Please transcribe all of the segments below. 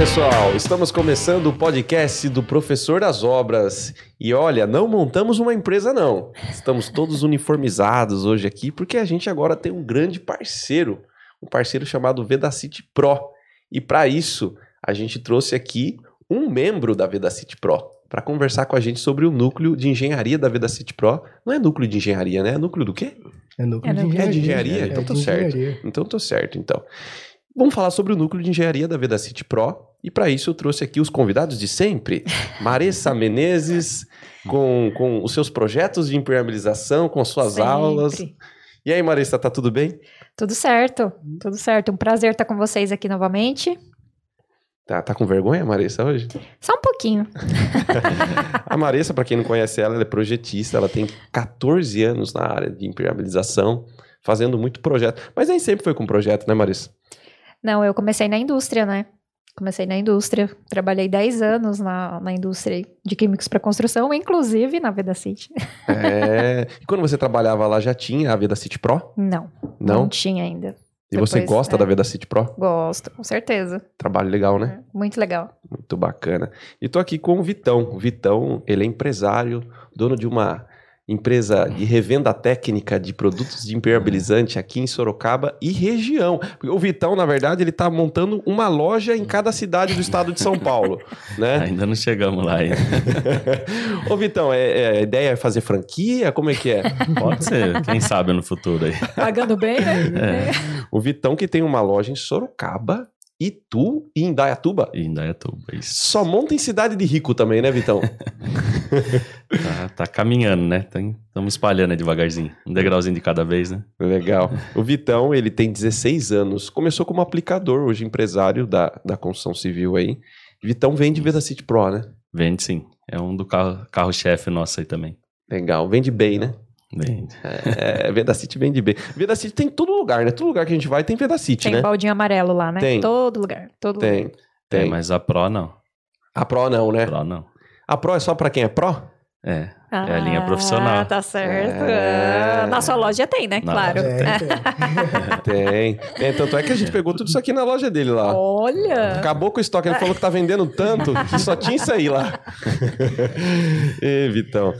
pessoal, estamos começando o podcast do Professor das Obras. E olha, não montamos uma empresa, não. Estamos todos uniformizados hoje aqui porque a gente agora tem um grande parceiro, um parceiro chamado Vedacity Pro. E para isso, a gente trouxe aqui um membro da Vedacity Pro para conversar com a gente sobre o núcleo de engenharia da Vedacity Pro. Não é núcleo de engenharia, né? É núcleo do quê? É núcleo É de engenharia. É de engenharia? É então tô certo. engenharia. Então tô certo, então. Vamos falar sobre o núcleo de engenharia da Vedacity Pro. E para isso eu trouxe aqui os convidados de sempre. Maressa Menezes, com, com os seus projetos de impermeabilização, com as suas Sempre. aulas. E aí, Maressa, tá tudo bem? Tudo certo, tudo certo. Um prazer estar com vocês aqui novamente. Tá, tá com vergonha, Maressa, hoje? Só um pouquinho. A Maressa, para quem não conhece ela, ela é projetista, ela tem 14 anos na área de impermeabilização, fazendo muito projeto. Mas nem sempre foi com projeto, né, Maressa? Não, eu comecei na indústria, né? Comecei na indústria. Trabalhei 10 anos na, na indústria de químicos para construção, inclusive na Vedacity. É. E quando você trabalhava lá, já tinha a Vedacity Pro? Não, Não? não tinha ainda. E você Depois, gosta é. da Vedacity Pro? Gosto, com certeza. Trabalho legal, né? Muito legal. Muito bacana. E tô aqui com o Vitão. O Vitão, ele é empresário, dono de uma empresa de revenda técnica de produtos de impermeabilizante aqui em Sorocaba e região. O Vitão, na verdade, ele tá montando uma loja em cada cidade do estado de São Paulo, né? Ainda não chegamos lá ainda. Ô Vitão, é, é- a ideia é fazer franquia? Como é que é? Pode ser, quem sabe no futuro aí. Pagando bem, né? O Vitão que tem uma loja em Sorocaba, Itu e Indaiatuba. E Indaiatuba, isso. Só monta em cidade de rico também, né, Vitão? Tá, tá caminhando, né? Estamos espalhando devagarzinho. Um degrauzinho de cada vez, né? Legal. O Vitão, ele tem 16 anos. Começou como aplicador, hoje empresário da, da construção civil aí. Vitão vende Vedacity Pro, né? Vende sim. É um do carro- carro-chefe nosso aí também. Legal. Vende bem, né? Vende. É, Vedacity vende bem. Vedacity tem em todo lugar, né? Todo lugar que a gente vai tem Vedacity, Tem né? baldinho amarelo lá, né? Tem. Todo lugar, todo lugar. Tem. Tem. É, mas a Pro não. A Pro não, né? Pro não. A Pro é só pra quem é Pro? É. É a linha profissional. Ah, tá certo. É. Ah, Na sua loja tem, né? Na claro. loja tem. Tem. Tem. Tanto é que a gente pegou tudo isso aqui na loja dele lá. Olha! Acabou com o estoque. Ele falou que tá vendendo tanto que só tinha isso aí lá. Ê, Vitão.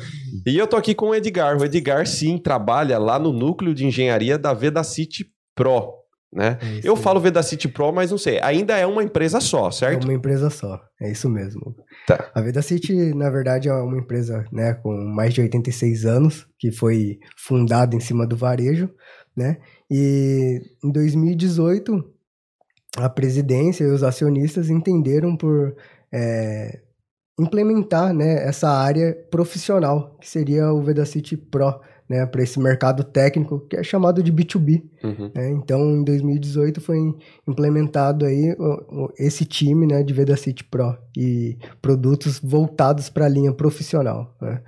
E eu tô aqui com o Edgar. O Edgar, sim, trabalha lá no núcleo de engenharia da Vedacity Pro. Né? É Eu aí. falo Vedacity Pro, mas não sei. Ainda é uma empresa só, É certo? uma empresa só, é isso mesmo. Tá. A Vedacity, na verdade, é uma empresa né, com mais de 86 anos, que foi fundada em cima do varejo, né? E em 2018, a presidência e os acionistas entenderam por é, implementar né, essa área profissional, que seria o Vedacity Pro, né, para esse mercado técnico, que é chamado de B2B. Uhum. né? Então, em 2018 foi implementado aí o- o- esse time né, de Vedacity Pro e produtos voltados para a linha profissional. né?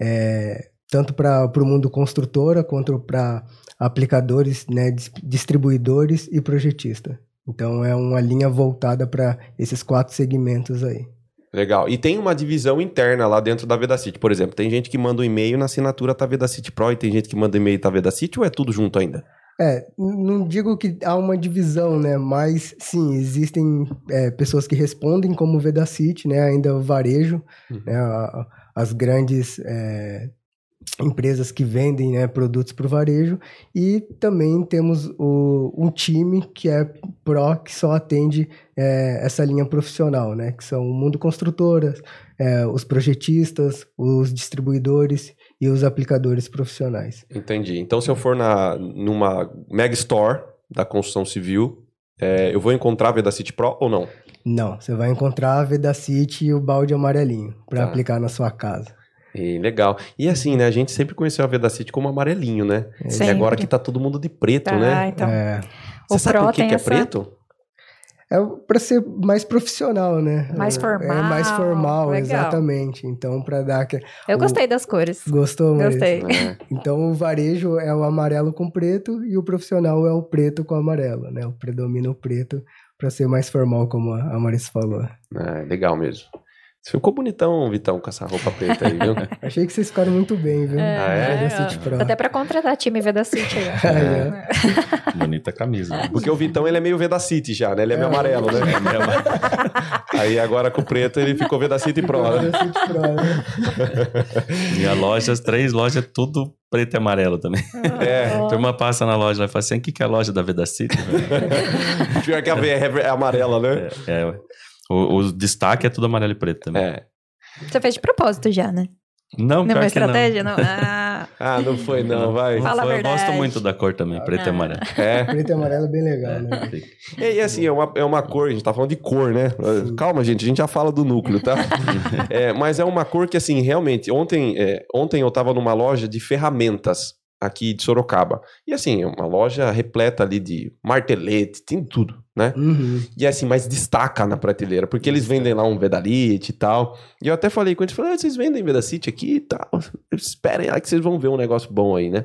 É, tanto para o mundo construtora quanto para aplicadores, né, dis- distribuidores e projetista. Então, é uma linha voltada para esses quatro segmentos aí. Legal. E tem uma divisão interna lá dentro da Vedacity. Por exemplo, tem gente que manda um e-mail na assinatura tá Vedacity Pro e tem gente que manda e-mail tá Vedacity ou é tudo junto ainda? É, não digo que há uma divisão, né? Mas sim, existem é, pessoas que respondem como Vedacity, né? Ainda o varejo, Uhum. né? as grandes é, empresas que vendem né, produtos para o varejo e também temos o, um time que é pró que só atende é, essa linha profissional, né? Que são o mundo construtoras, é, os projetistas, os distribuidores e os aplicadores profissionais. Entendi. Então, se eu for na, numa Mega Store da construção civil, é, eu vou encontrar a Vedacity Pro ou não? Não, você vai encontrar a Vedacity e o balde amarelinho para Tá. aplicar na sua casa. E, legal. E assim, né? A gente sempre conheceu a Vedacity como amarelinho, né? E Sempre. agora que tá todo mundo de preto, Tá, né? então. É, Você O sabe Pro por que, que é essa- preto? É para ser mais profissional, né? Mais É, formal, É mais formal, legal. exatamente. Então, para dar que Eu o- gostei das cores. gostou, Marisa? Gostei. É. Então, o varejo é o amarelo com preto e o profissional é o preto com amarelo, né? O predomina o preto para ser mais formal, como a Marisa falou. É, legal mesmo. Você ficou bonitão, Vitão, com essa roupa preta aí, viu? Achei que vocês ficaram muito bem, viu? É, Ah, é? Vedacity Pro. Até pra contratar time Vedacity aí. Aí, ó. Bonita camisa. né? Porque o Vitão, ele é meio Vedacity já, né? Ele é meio amarelo, né? Aí agora com o preto ele ficou Vedacity Pro, né? Vedacity Pro, né? E a loja, as três lojas, tudo preto e amarelo também. É. A turma passa na loja lá e fala assim: o que, que é a loja da Vedacity? Pior que a VR é amarela, né? é, é, o, o destaque é tudo amarelo e preto também. É. Você fez de propósito já, né? Não, Não é não. estratégia? Não. Ah, Ah, não foi não, vai. Fala a foi, eu gosto muito da cor também, preto e Ah. amarelo. É. Preto e amarelo é bem legal, né? E, e assim, é uma, é uma cor, a gente tá falando de cor, né? Calma, gente, a gente já fala do núcleo, tá? É, mas é uma cor que, assim, realmente, ontem, é, ontem eu tava numa loja de ferramentas aqui de Sorocaba. E assim, é uma loja repleta ali de martelete, tem tudo, né? Uhum. E assim, mas destaca na prateleira, porque eles vendem lá um Vedalite e tal. E eu até falei com eles, falei, ah, vocês vendem Vedacity aqui e tal. Esperem lá que vocês vão ver um negócio bom aí, né?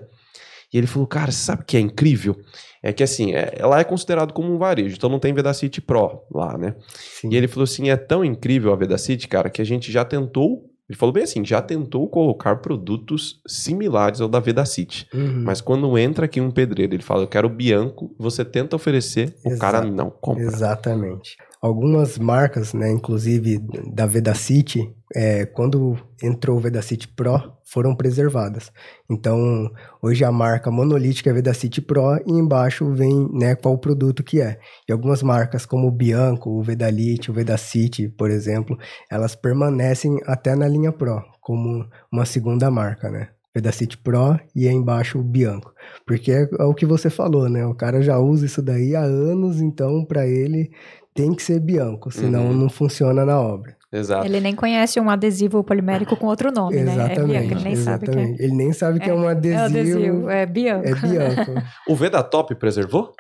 E ele falou, cara, você sabe o que é incrível? É que assim, é, ela é considerado como um varejo, então não tem Vedacity Pro lá, né? Sim. E ele falou assim, é tão incrível a Vedacity, cara, que a gente já tentou, ele falou bem assim, já tentou colocar produtos similares ao da Vedacity. Uhum. Mas quando entra aqui um pedreiro, ele fala, eu quero Bianco, você tenta oferecer, o Exato. cara não compra. Exatamente. Algumas marcas, né, inclusive da Vedacity, é, quando entrou o Vedacity Pro, foram preservadas. Então, hoje a marca monolítica é Vedacity Pro e embaixo vem né, qual o produto que é. E algumas marcas como o Bianco, o Vedalite, o Vedacity, por exemplo, elas permanecem até na linha Pro, como uma segunda marca, né? Vedacity Pro e aí embaixo o Bianco. Porque é, é o que você falou, né? O cara já usa isso daí há anos, então para ele tem que ser Bianco, senão Uhum. não funciona na obra. Exato. ele nem conhece um adesivo polimérico com outro nome, né? É exatamente. Bianca, ele nem sabe que é. exatamente. Ele nem sabe que é, um adesivo. É adesivo, é Bianca. É Bianco. O Vedatop preservou?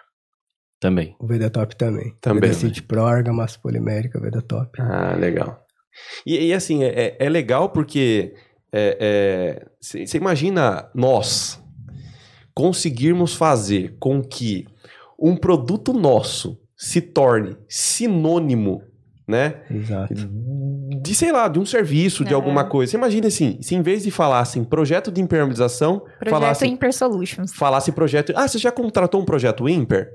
Também. o Vedatop também. Também. Vedacity Pro, argamassa polimérica, Vedatop. Ah, legal. E, e, assim, é, é legal porque você imagina nós conseguirmos fazer com que um produto nosso se torne sinônimo, né? Exato. De, sei lá, de um serviço, de É. alguma coisa. Você imagina assim, se em vez de falar assim, projeto de impermeabilização, Projeto falasse, Imper Solutions. falasse projeto. Ah, você já contratou um projeto Imper?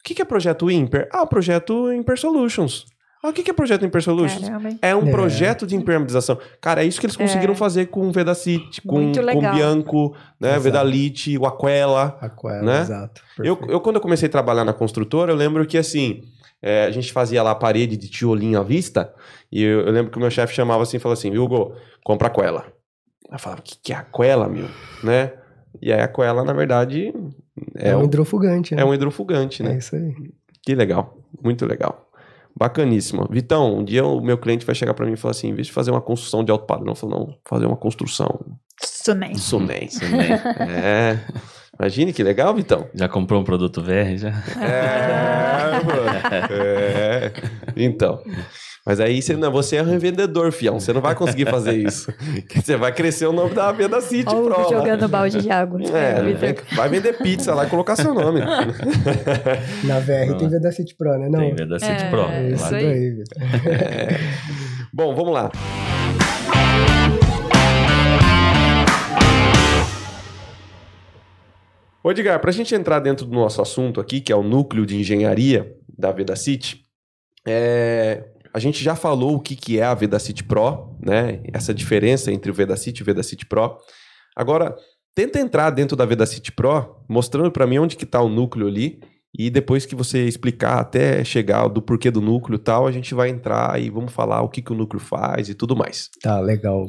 O que, que é projeto Imper? Ah, projeto Imper Solutions. Ah, o que, é projeto Imper Solutions? Caramba, hein? É um É. projeto de impermeabilização. Cara, é isso que eles conseguiram É. fazer com o Vedacity, com, com o Bianco, né? Exato. Vedalite, o Aquela. Aquela, Né? exato. Eu, Perfeito. eu, quando eu comecei a trabalhar na construtora, eu lembro que assim, é, a gente fazia lá a parede de tiolinho à vista, e eu, eu lembro que o meu chefe chamava assim e falava assim, Hugo, compra Aquela. Eu falava, o que, que é Aquela, meu? Né? E aí a Aquela, na verdade, é, É, um um, hidrofugante, né? é um hidrofugante, né? É isso aí. Que legal, muito legal. Bacaníssimo. Vitão, um dia o meu cliente vai chegar pra mim e falar assim, em vez de fazer uma construção de alto padrão, eu falo, não, fazer uma construção Suném. Sunen. Também. É. Imagine que legal, Vitão. Já comprou um produto VR? Já? É, mano. É. Então. Mas aí você, não, você é um revendedor, fião. Você não vai conseguir fazer isso. Você vai crescer o nome da Venda City Olha o Pro. lá. jogando balde de água. É, Vitor. vai vender pizza lá e colocar seu nome. Na VR Não. tem Vedacity Pro, né? Não. Tem Vedacity É. Pro. É isso claro. aí. Vitor. Bom, vamos lá. Ô, Edgar, para a gente entrar dentro do nosso assunto aqui, que é o núcleo de engenharia da Vedacity, é, a gente já falou o que, que é a Vedacity Pro, né? Essa diferença entre o Vedacity e o Vedacity Pro. Agora, tenta entrar dentro da Vedacity Pro, mostrando para mim onde que tá o núcleo ali, e depois que você explicar até chegar do porquê do núcleo e tal, a gente vai entrar e vamos falar o que, que o núcleo faz e tudo mais. Tá, legal.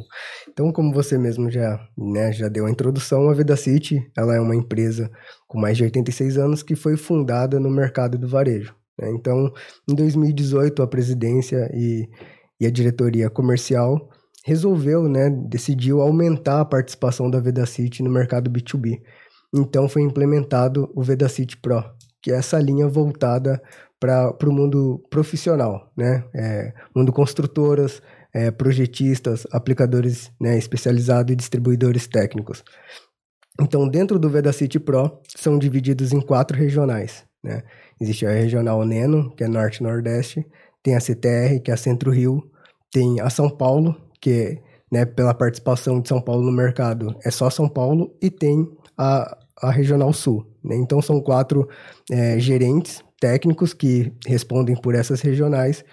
Então, como você mesmo já, né, já deu a introdução, a Vedacity, ela é uma empresa com mais de 86 anos que foi fundada no mercado do varejo. Né? Então, em 2018, a presidência e, e a diretoria comercial resolveu, né, decidiu aumentar a participação da Vedacity no mercado B2B. Então, foi implementado o Vedacity Pro, que é essa linha voltada para o mundo profissional, né? É, mundo construtoras, é, projetistas, aplicadores né, especializados e distribuidores técnicos. Então, dentro do Vedacity Pro, são divididos em quatro regionais. Né? Existe a regional Neno, que é Norte e Nordeste, tem a CTR, que é a Centro-Rio, tem a São Paulo, que né, pela participação de São Paulo no mercado é só São Paulo, e tem a, a Regional Sul. Né? Então são quatro é, gerentes técnicos que respondem por essas regionais.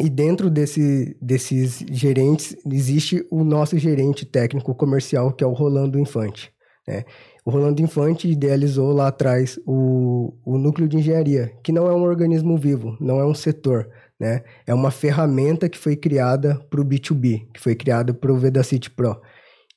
E dentro desse, desses gerentes existe o nosso gerente técnico comercial, que é o Rolando Infante. Né? O Rolando Infante idealizou lá atrás o, o núcleo de engenharia, que não é um organismo vivo, não é um setor, né? É uma ferramenta que foi criada para o B2B, que foi criada para o Vedacity Pro.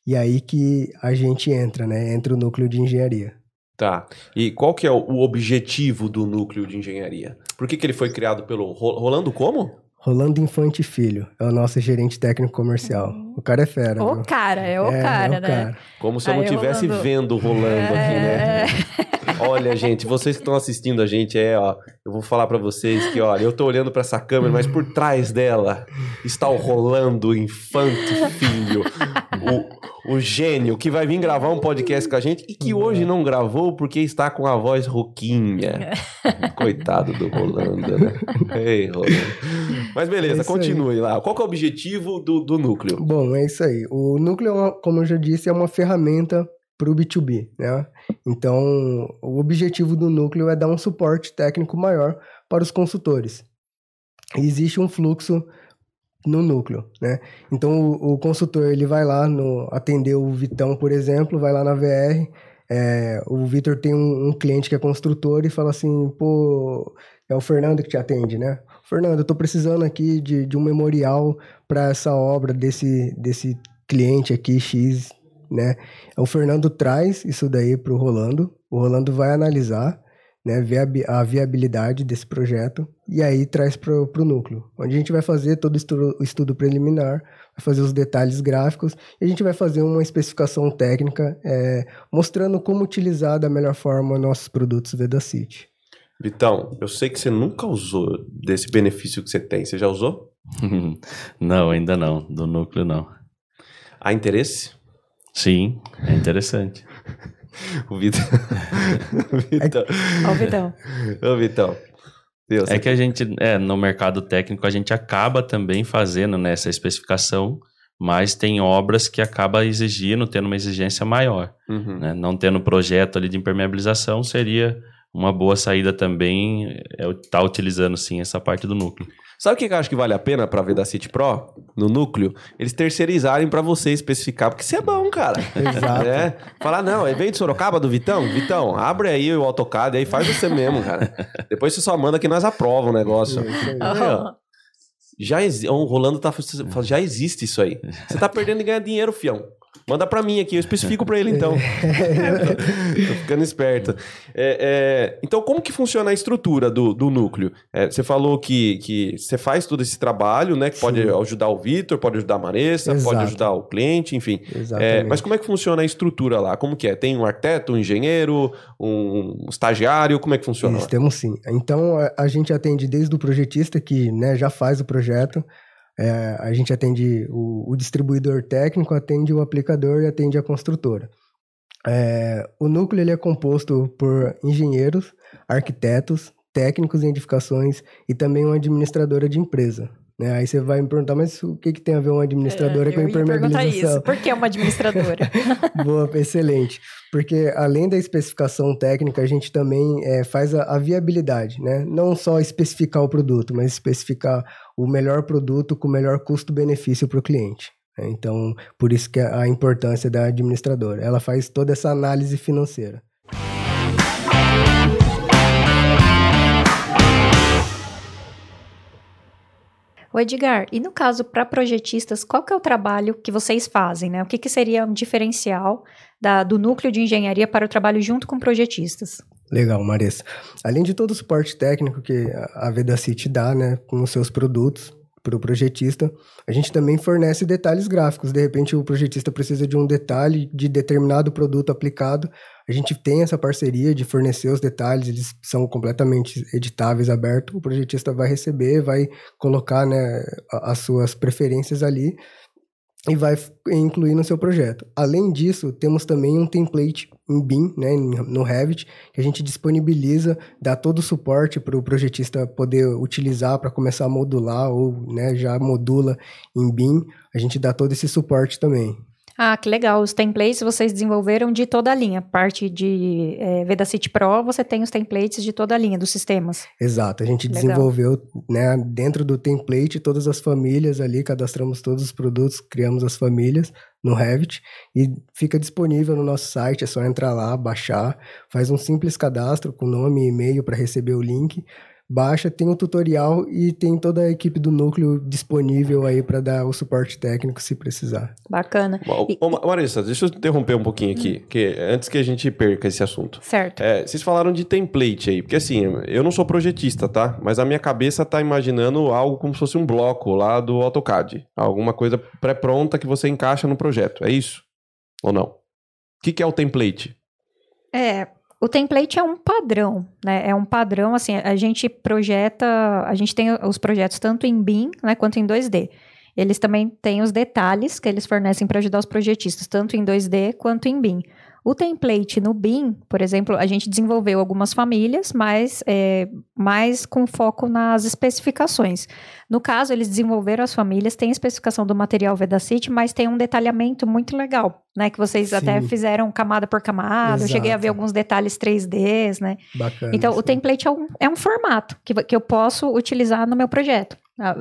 E aí que a gente entra, né? Entra o núcleo de engenharia. Tá. E qual que é o objetivo do núcleo de engenharia? Por que, que ele foi criado pelo Rolando como? Rolando Infante Filho, é o nosso gerente técnico comercial. O cara é fera. O viu? cara, é o É, cara, é o né? cara. Como se eu Aí, não estivesse Rolando. vendo o Rolando aqui, né? É. Olha, gente, vocês que estão assistindo a gente, é, ó, eu vou falar pra vocês que, olha, eu tô olhando pra essa câmera, mas por trás dela está o Rolando Infante Filho, o, o gênio que vai vir gravar um podcast com a gente e que hoje não gravou porque está com a voz rouquinha. Coitado do Rolando, né? Ei, Rolando. Mas É beleza, aí. continue lá. Qual que é o objetivo do, do núcleo? Bom, é isso aí. O núcleo, é como eu já disse, é uma ferramenta para o B2B, né? Então, o objetivo do núcleo é dar um suporte técnico maior para os consultores. E existe um fluxo no núcleo, né? Então, o, o consultor, ele vai lá no atender o Vitão, por exemplo, vai lá na VR, é, o Vitor tem um, um cliente que é construtor e fala assim, pô, é o Fernando que te atende, né? Fernando, eu tô precisando aqui de, de um memorial para essa obra desse, desse cliente aqui, X, né? O Fernando traz isso daí para o Rolando, o Rolando vai analisar, né, ver a, bi- a viabilidade desse projeto e aí traz para o núcleo, onde a gente vai fazer todo o estudo, estudo preliminar, vai fazer os detalhes gráficos e a gente vai fazer uma especificação técnica é, mostrando como utilizar da melhor forma nossos produtos Vedacity. Vitão, eu sei que você nunca usou desse benefício que você tem. Você já usou? não, ainda não. Do núcleo, não. Há interesse? Sim, é interessante. O Vitão. o Vitão. Ó, o Vitão. Ô, Vitão. Deus, É que a gente, é, no mercado técnico, a gente acaba também fazendo nessa especificação, mas tem obras que acaba exigindo, tendo uma exigência maior. Uhum. né? Não tendo projeto ali de impermeabilização, seria uma boa saída também é, estar utilizando, sim, essa parte do núcleo. Sabe o que eu acho que vale a pena pra ver da City Pro? No núcleo? Eles terceirizarem pra você especificar, porque você é bom, cara. Exato. É. Falar, não, é de Sorocaba do Vitão? Vitão, abre aí o AutoCAD e aí faz você mesmo, cara. Depois você só manda que nós aprova o negócio. Aí. Já existe. O Rolando tá já existe isso aí. Você tá perdendo e ganhar dinheiro, fião. Manda pra mim aqui, eu especifico pra ele então. Tô ficando esperto. É, é, então, como que funciona a estrutura do, do núcleo? É, você falou que, que você faz todo esse trabalho, né? Que pode Sim. ajudar o Vitor, pode ajudar a Maressa, pode ajudar o cliente, enfim. É, mas como é que funciona a estrutura lá? Como que é? Tem um arquiteto, um engenheiro, um estagiário? Como é que funciona? Isso, lá? temos sim. Então, a, a gente atende desde o projetista, que né, já faz o projeto, é, a gente atende o, o distribuidor técnico, atende o aplicador e atende a construtora. É, o núcleo ele é composto por engenheiros, arquitetos, técnicos em edificações e também uma administradora de empresa. Né? Aí você vai me perguntar, mas o que, que tem a ver uma administradora É, com eu ia perguntar impermeabilização? isso. Por que uma administradora? Boa, excelente. Porque além da especificação técnica, a gente também é, faz a, a viabilidade, né? Não só especificar o produto, mas especificar o melhor produto com o melhor custo-benefício para o cliente. né? Então, por isso que a a importância da administradora. Ela faz toda essa análise financeira. Ô Edgar, e no caso para projetistas, qual que é o trabalho que vocês fazem, né? O que, que seria um diferencial da- do núcleo de engenharia para o trabalho junto com projetistas? Legal, Marissa. Além de todo o suporte técnico que a a Vedacity dá, né, com os seus produtos para o projetista, a gente também fornece detalhes gráficos. De repente, o projetista precisa de um detalhe de determinado produto aplicado. A gente tem essa parceria de fornecer os detalhes, eles são completamente editáveis, abertos. O projetista vai receber, vai colocar né, as suas preferências ali. E vai incluir no seu projeto. Além disso, temos também um template em BIM, né, no Revit, que a gente disponibiliza, dá todo o suporte para o projetista poder utilizar para começar a modular ou né, já modula em BIM. A gente dá todo esse suporte também. Ah, que legal. Os templates vocês desenvolveram de toda a linha. Parte de é, Vedacity Pro, você tem os templates de toda a linha dos sistemas. Exato. A gente legal. desenvolveu né, dentro do template todas as famílias ali, cadastramos todos os produtos, criamos as famílias no Revit e fica disponível no nosso site. É só entrar lá, baixar, faz um simples cadastro com nome e e-mail para receber o link baixa, tem o um tutorial e tem toda a equipe do núcleo disponível aí para dar o suporte técnico se precisar. Bacana. e, ô, Marissa, deixa eu interromper um pouquinho aqui, hum. que antes que a gente perca esse assunto. Certo. É, vocês falaram de template aí, porque assim, eu não sou projetista, tá? Mas a minha cabeça tá imaginando algo como se fosse um bloco lá do AutoCAD. Alguma coisa pré-pronta que você encaixa no projeto. É isso? Ou não? O que, que é o template? É, o template é um padrão, né? É um padrão, assim, a gente projeta, a gente tem os projetos tanto em BIM, né, quanto em 2D. Eles também têm os detalhes que eles fornecem para ajudar os projetistas, tanto em 2D quanto em BIM. O template no BIM, por exemplo, a gente desenvolveu algumas famílias, mas é, mais com foco nas especificações. No caso, eles desenvolveram as famílias, tem especificação do material Vedacity, mas tem um detalhamento muito legal, né? Que vocês sim. até fizeram camada por camada, Exato. eu cheguei a ver alguns detalhes 3Ds, né? Bacana. Então, sim. o template é um, é um formato que, que eu posso utilizar no meu projeto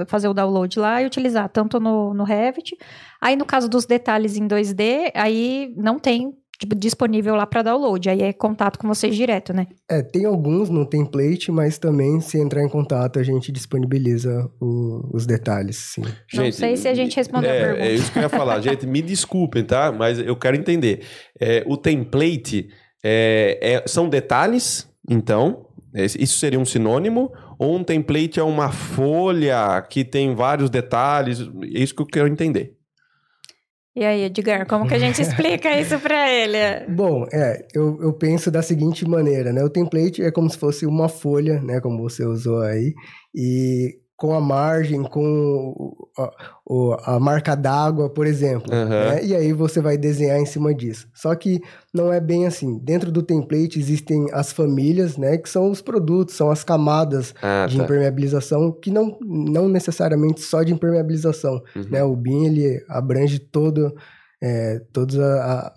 fazer o download lá e utilizar tanto no, no Revit. Aí, no caso dos detalhes em 2D, aí não tem tipo, disponível lá para download. Aí é contato com vocês direto, né? É, tem alguns no template, mas também se entrar em contato a gente disponibiliza o, os detalhes, sim. Gente, Não sei se a gente respondeu é, a pergunta. É isso que eu ia falar. gente, me desculpem, tá? Mas eu quero entender. É, o template é, é, são detalhes, então, isso seria um sinônimo? Ou um template é uma folha que tem vários detalhes? É isso que eu quero entender. E aí, Edgar, como que a gente explica isso para ele? Bom, é, eu, eu penso da seguinte maneira, né? O template é como se fosse uma folha, né? Como você usou aí. E com a margem, com a, a marca d'água, por exemplo. Uhum. Né? E aí você vai desenhar em cima disso. Só que não é bem assim. Dentro do template existem as famílias, né? Que são os produtos, são as camadas ah, de tá. impermeabilização, que não, não necessariamente só de impermeabilização. Uhum. Né? O BIM, ele abrange todo, é, todas a,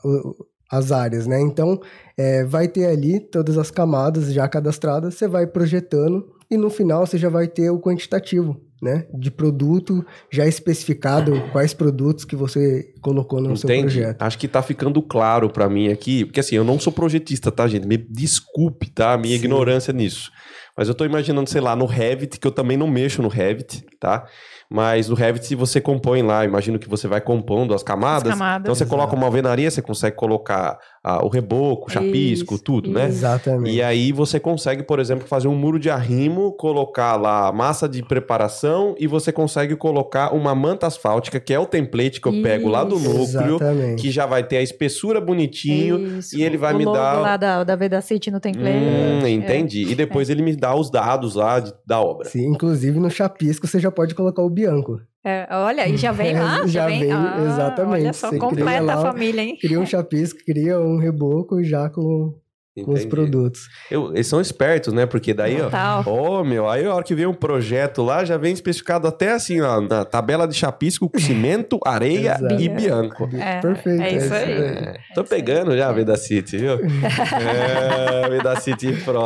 a, as áreas, né? Então, é, vai ter ali todas as camadas já cadastradas, você vai projetando e no final você já vai ter o quantitativo, né? De produto já especificado, quais produtos que você colocou no Entendi. seu projeto. Acho que tá ficando claro para mim aqui, porque assim, eu não sou projetista, tá, gente? Me desculpe, tá? A minha Sim. ignorância nisso. Mas eu tô imaginando, sei lá, no Revit, que eu também não mexo no Revit, tá? Mas no Revit você compõe lá, imagino que você vai compondo as camadas. As camadas então você exato. coloca uma alvenaria, você consegue colocar ah, o reboco, o chapisco, isso, tudo, né? isso. né? Exatamente. E aí você consegue, por exemplo, fazer um muro de arrimo, colocar lá massa de preparação e você consegue colocar uma manta asfáltica, que é o template que eu isso. pego lá do núcleo, Exatamente. que já vai ter a espessura bonitinho e ele vai o me dar lá da da Vedacity no template. Hum, entendi. É. E depois é. ele me dá os dados lá de, da obra. Sim, inclusive no chapisco você já pode colocar o Bianco. É, olha, e já vem lá? já, já vem, vem ah, exatamente. Olha só, Você completa lá, a família, hein? Cria um chapisco, cria um reboco já com, com os produtos. Eu, eles são espertos, né? Porque daí, Total. ó, oh, meu, aí a hora que vem um projeto lá, já vem especificado até assim, ó, na tabela de chapisco, cimento, areia e bianco. É, Perfeito. É isso aí. É, tô pegando já a Veda City, viu? é, Veda City Pro.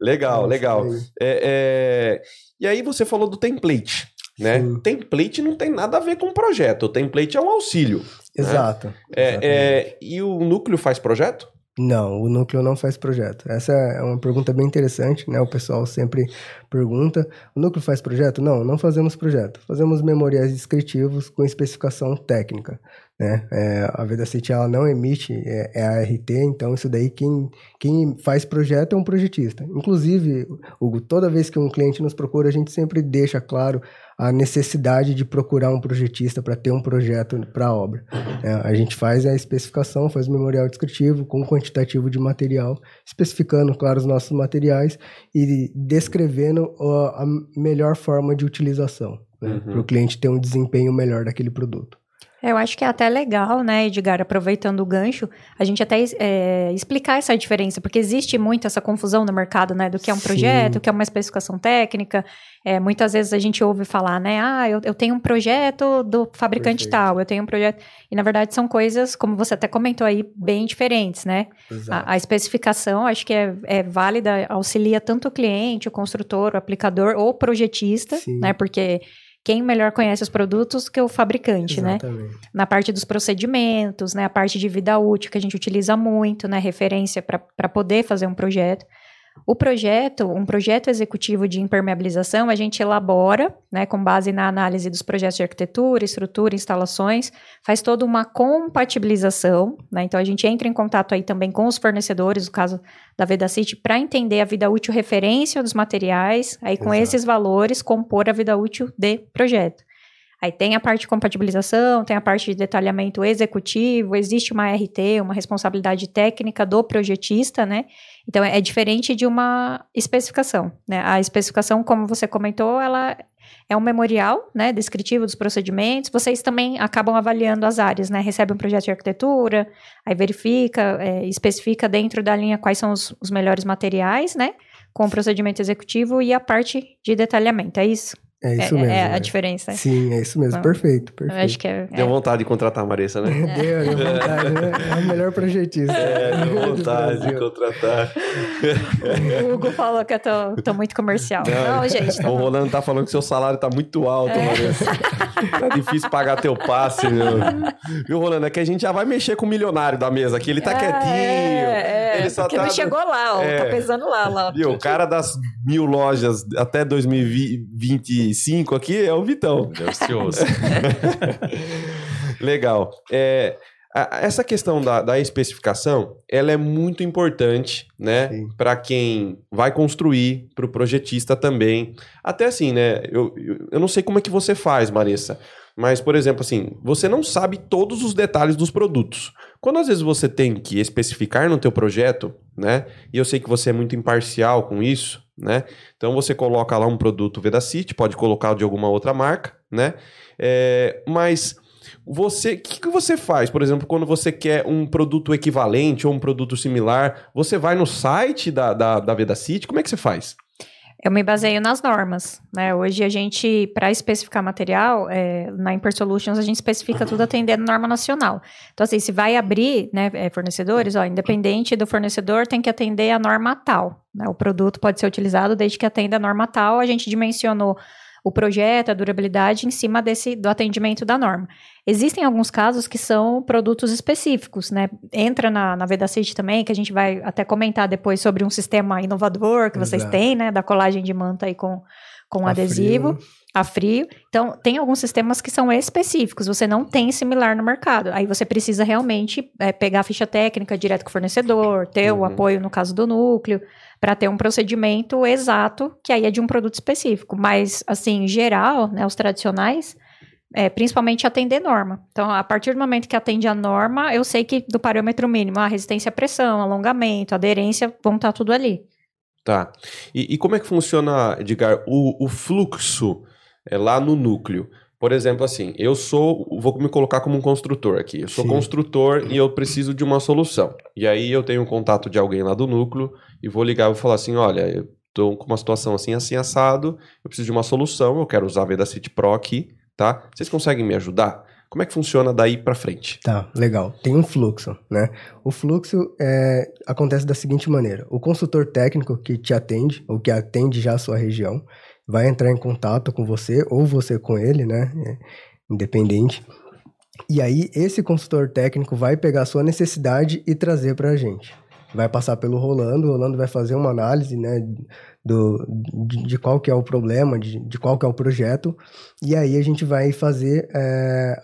Legal, legal. É, é, e aí você falou do template né? Sim. Template não tem nada a ver com projeto. O template é um auxílio. Né? Exato. Né? É, é, e o núcleo faz projeto? Não, o núcleo não faz projeto. Essa é uma pergunta bem interessante, né? O pessoal sempre pergunta: o núcleo faz projeto? Não, não fazemos projeto. Fazemos memoriais descritivos com especificação técnica. Né? É, a Vedacity ela não emite é, é, a RT, então isso daí quem, quem faz projeto é um projetista. Inclusive, Hugo, toda vez que um cliente nos procura, a gente sempre deixa claro a necessidade de procurar um projetista para ter um projeto para a obra. É, a gente faz a especificação, faz o memorial descritivo com quantitativo de material, especificando, claro, os nossos materiais e descrevendo a melhor forma de utilização, né, uhum. para o cliente ter um desempenho melhor daquele produto. Eu acho que é até legal, né, Edgar, aproveitando o gancho, a gente até é, explicar essa diferença, porque existe muito essa confusão no mercado, né, do que é um Sim. projeto, o que é uma especificação técnica. É, muitas vezes a gente ouve falar, né, ah, eu, eu tenho um projeto do fabricante Perfeito. tal, eu tenho um projeto. E na verdade são coisas, como você até comentou aí, bem diferentes, né? A, a especificação, acho que é, é válida, auxilia tanto o cliente, o construtor, o aplicador ou o projetista, Sim. né? Porque quem melhor conhece os produtos que o fabricante, né? Exatamente. Na parte dos procedimentos, né? A parte de vida útil que a gente utiliza muito, né? Referência para poder fazer um projeto. O projeto, um projeto executivo de impermeabilização, a gente elabora, né, com base na análise dos projetos de arquitetura, estrutura, instalações, faz toda uma compatibilização, né, então a gente entra em contato aí também com os fornecedores, no caso da Vedacity, para entender a vida útil referência dos materiais, aí com Exato. esses valores compor a vida útil de projeto. Aí tem a parte de compatibilização, tem a parte de detalhamento executivo, existe uma RT, uma responsabilidade técnica do projetista, né? Então é diferente de uma especificação, né? A especificação, como você comentou, ela é um memorial, né, descritivo dos procedimentos. Vocês também acabam avaliando as áreas, né? Recebe um projeto de arquitetura, aí verifica, é, especifica dentro da linha quais são os, os melhores materiais, né? Com o procedimento executivo e a parte de detalhamento. É isso? É isso é, mesmo. é a né? diferença. Sim, é isso mesmo. Não. Perfeito, Eu perfeito. acho que é, Deu vontade de contratar a Marissa, né? Deu, deu vontade, né? É o melhor projetista. É, deu vontade de contratar. O Hugo falou que eu tô, tô muito comercial. Não, Não, gente. tá O. Rolando tá falando que seu salário tá muito alto, É. Marissa. Tá difícil pagar teu passe, meu. Viu, Rolando? É que a gente já vai mexer com o milhões da mesa aqui. Ele tá É, quietinho. É, é, ele só porque tá- não chegou lá, ó. É. Tá pesando lá, lá. Viu? O cara das mil lojas até 2025 aqui é o Vitão. Deus te ouça. Legal. É, a- essa questão da, da especificação, ela é muito importante, né? Para quem vai construir, para o projetista também. Até assim, né? Eu, eu, eu não sei como é que você faz, Marissa. Mas, por exemplo, assim, você não sabe todos os detalhes dos produtos. Quando às vezes você tem que especificar no teu projeto, né? E eu sei que você é muito imparcial com isso, né? Então você coloca lá um produto Vedacity, pode colocar de alguma outra marca, né? É, mas você, o que, que você faz, por exemplo, quando você quer um produto equivalente ou um produto similar? Você vai no site da, da, da Vedacity? Como é que você faz? Eu me baseio nas normas, né? Hoje a gente, para especificar material, é, na Imper Solutions a gente especifica tudo atendendo norma nacional. Então, assim, se vai abrir, né, é, fornecedores, ó, independente do fornecedor, tem que atender a norma tal. né? O produto pode ser utilizado desde que atenda a norma tal. A gente dimensionou o projeto, a durabilidade em cima desse do atendimento da norma. Existem alguns casos que são produtos específicos, né? Entra na, na Vedacity também, que a gente vai até comentar depois sobre um sistema inovador que vocês Exato. têm, né? Da colagem de manta aí com, com A adesivo, frio. A frio. Então, tem alguns sistemas que são específicos, você não tem similar no mercado. Aí você precisa realmente é, pegar a ficha técnica direto com o fornecedor, ter Uhum. o apoio no caso do núcleo, para ter um procedimento exato, que aí é de um produto específico. Mas, assim, em geral, né, os tradicionais, é, principalmente atender norma. Então, a partir do momento que atende a norma, eu sei que do parâmetro mínimo, a resistência à pressão, alongamento, aderência, vão estar tudo ali. Tá. E, e como é que funciona, Edgar, o, o fluxo é, lá no núcleo? Por exemplo, assim, eu sou, vou me colocar como um construtor aqui. Eu sou Sim. construtor e eu preciso de uma solução. E aí eu tenho um contato de alguém lá do núcleo e vou ligar e vou falar assim, olha, eu tô com uma situação assim, assim, assado, eu preciso de uma solução, eu quero usar a Vedacity Pro aqui, tá? Vocês conseguem me ajudar? Como é que funciona daí pra frente? Tá, legal. Tem um fluxo, né? O fluxo é, acontece da seguinte maneira: o consultor técnico que te atende, ou que atende já a sua região, vai entrar em contato com você, ou você com ele, né? É, independente. E aí, esse consultor técnico vai pegar a sua necessidade e trazer para a gente. Vai passar pelo Rolando, o Rolando vai fazer uma análise, né? Do, de, de qual que é o problema, de, de qual que é o projeto, e aí a gente vai fazer é,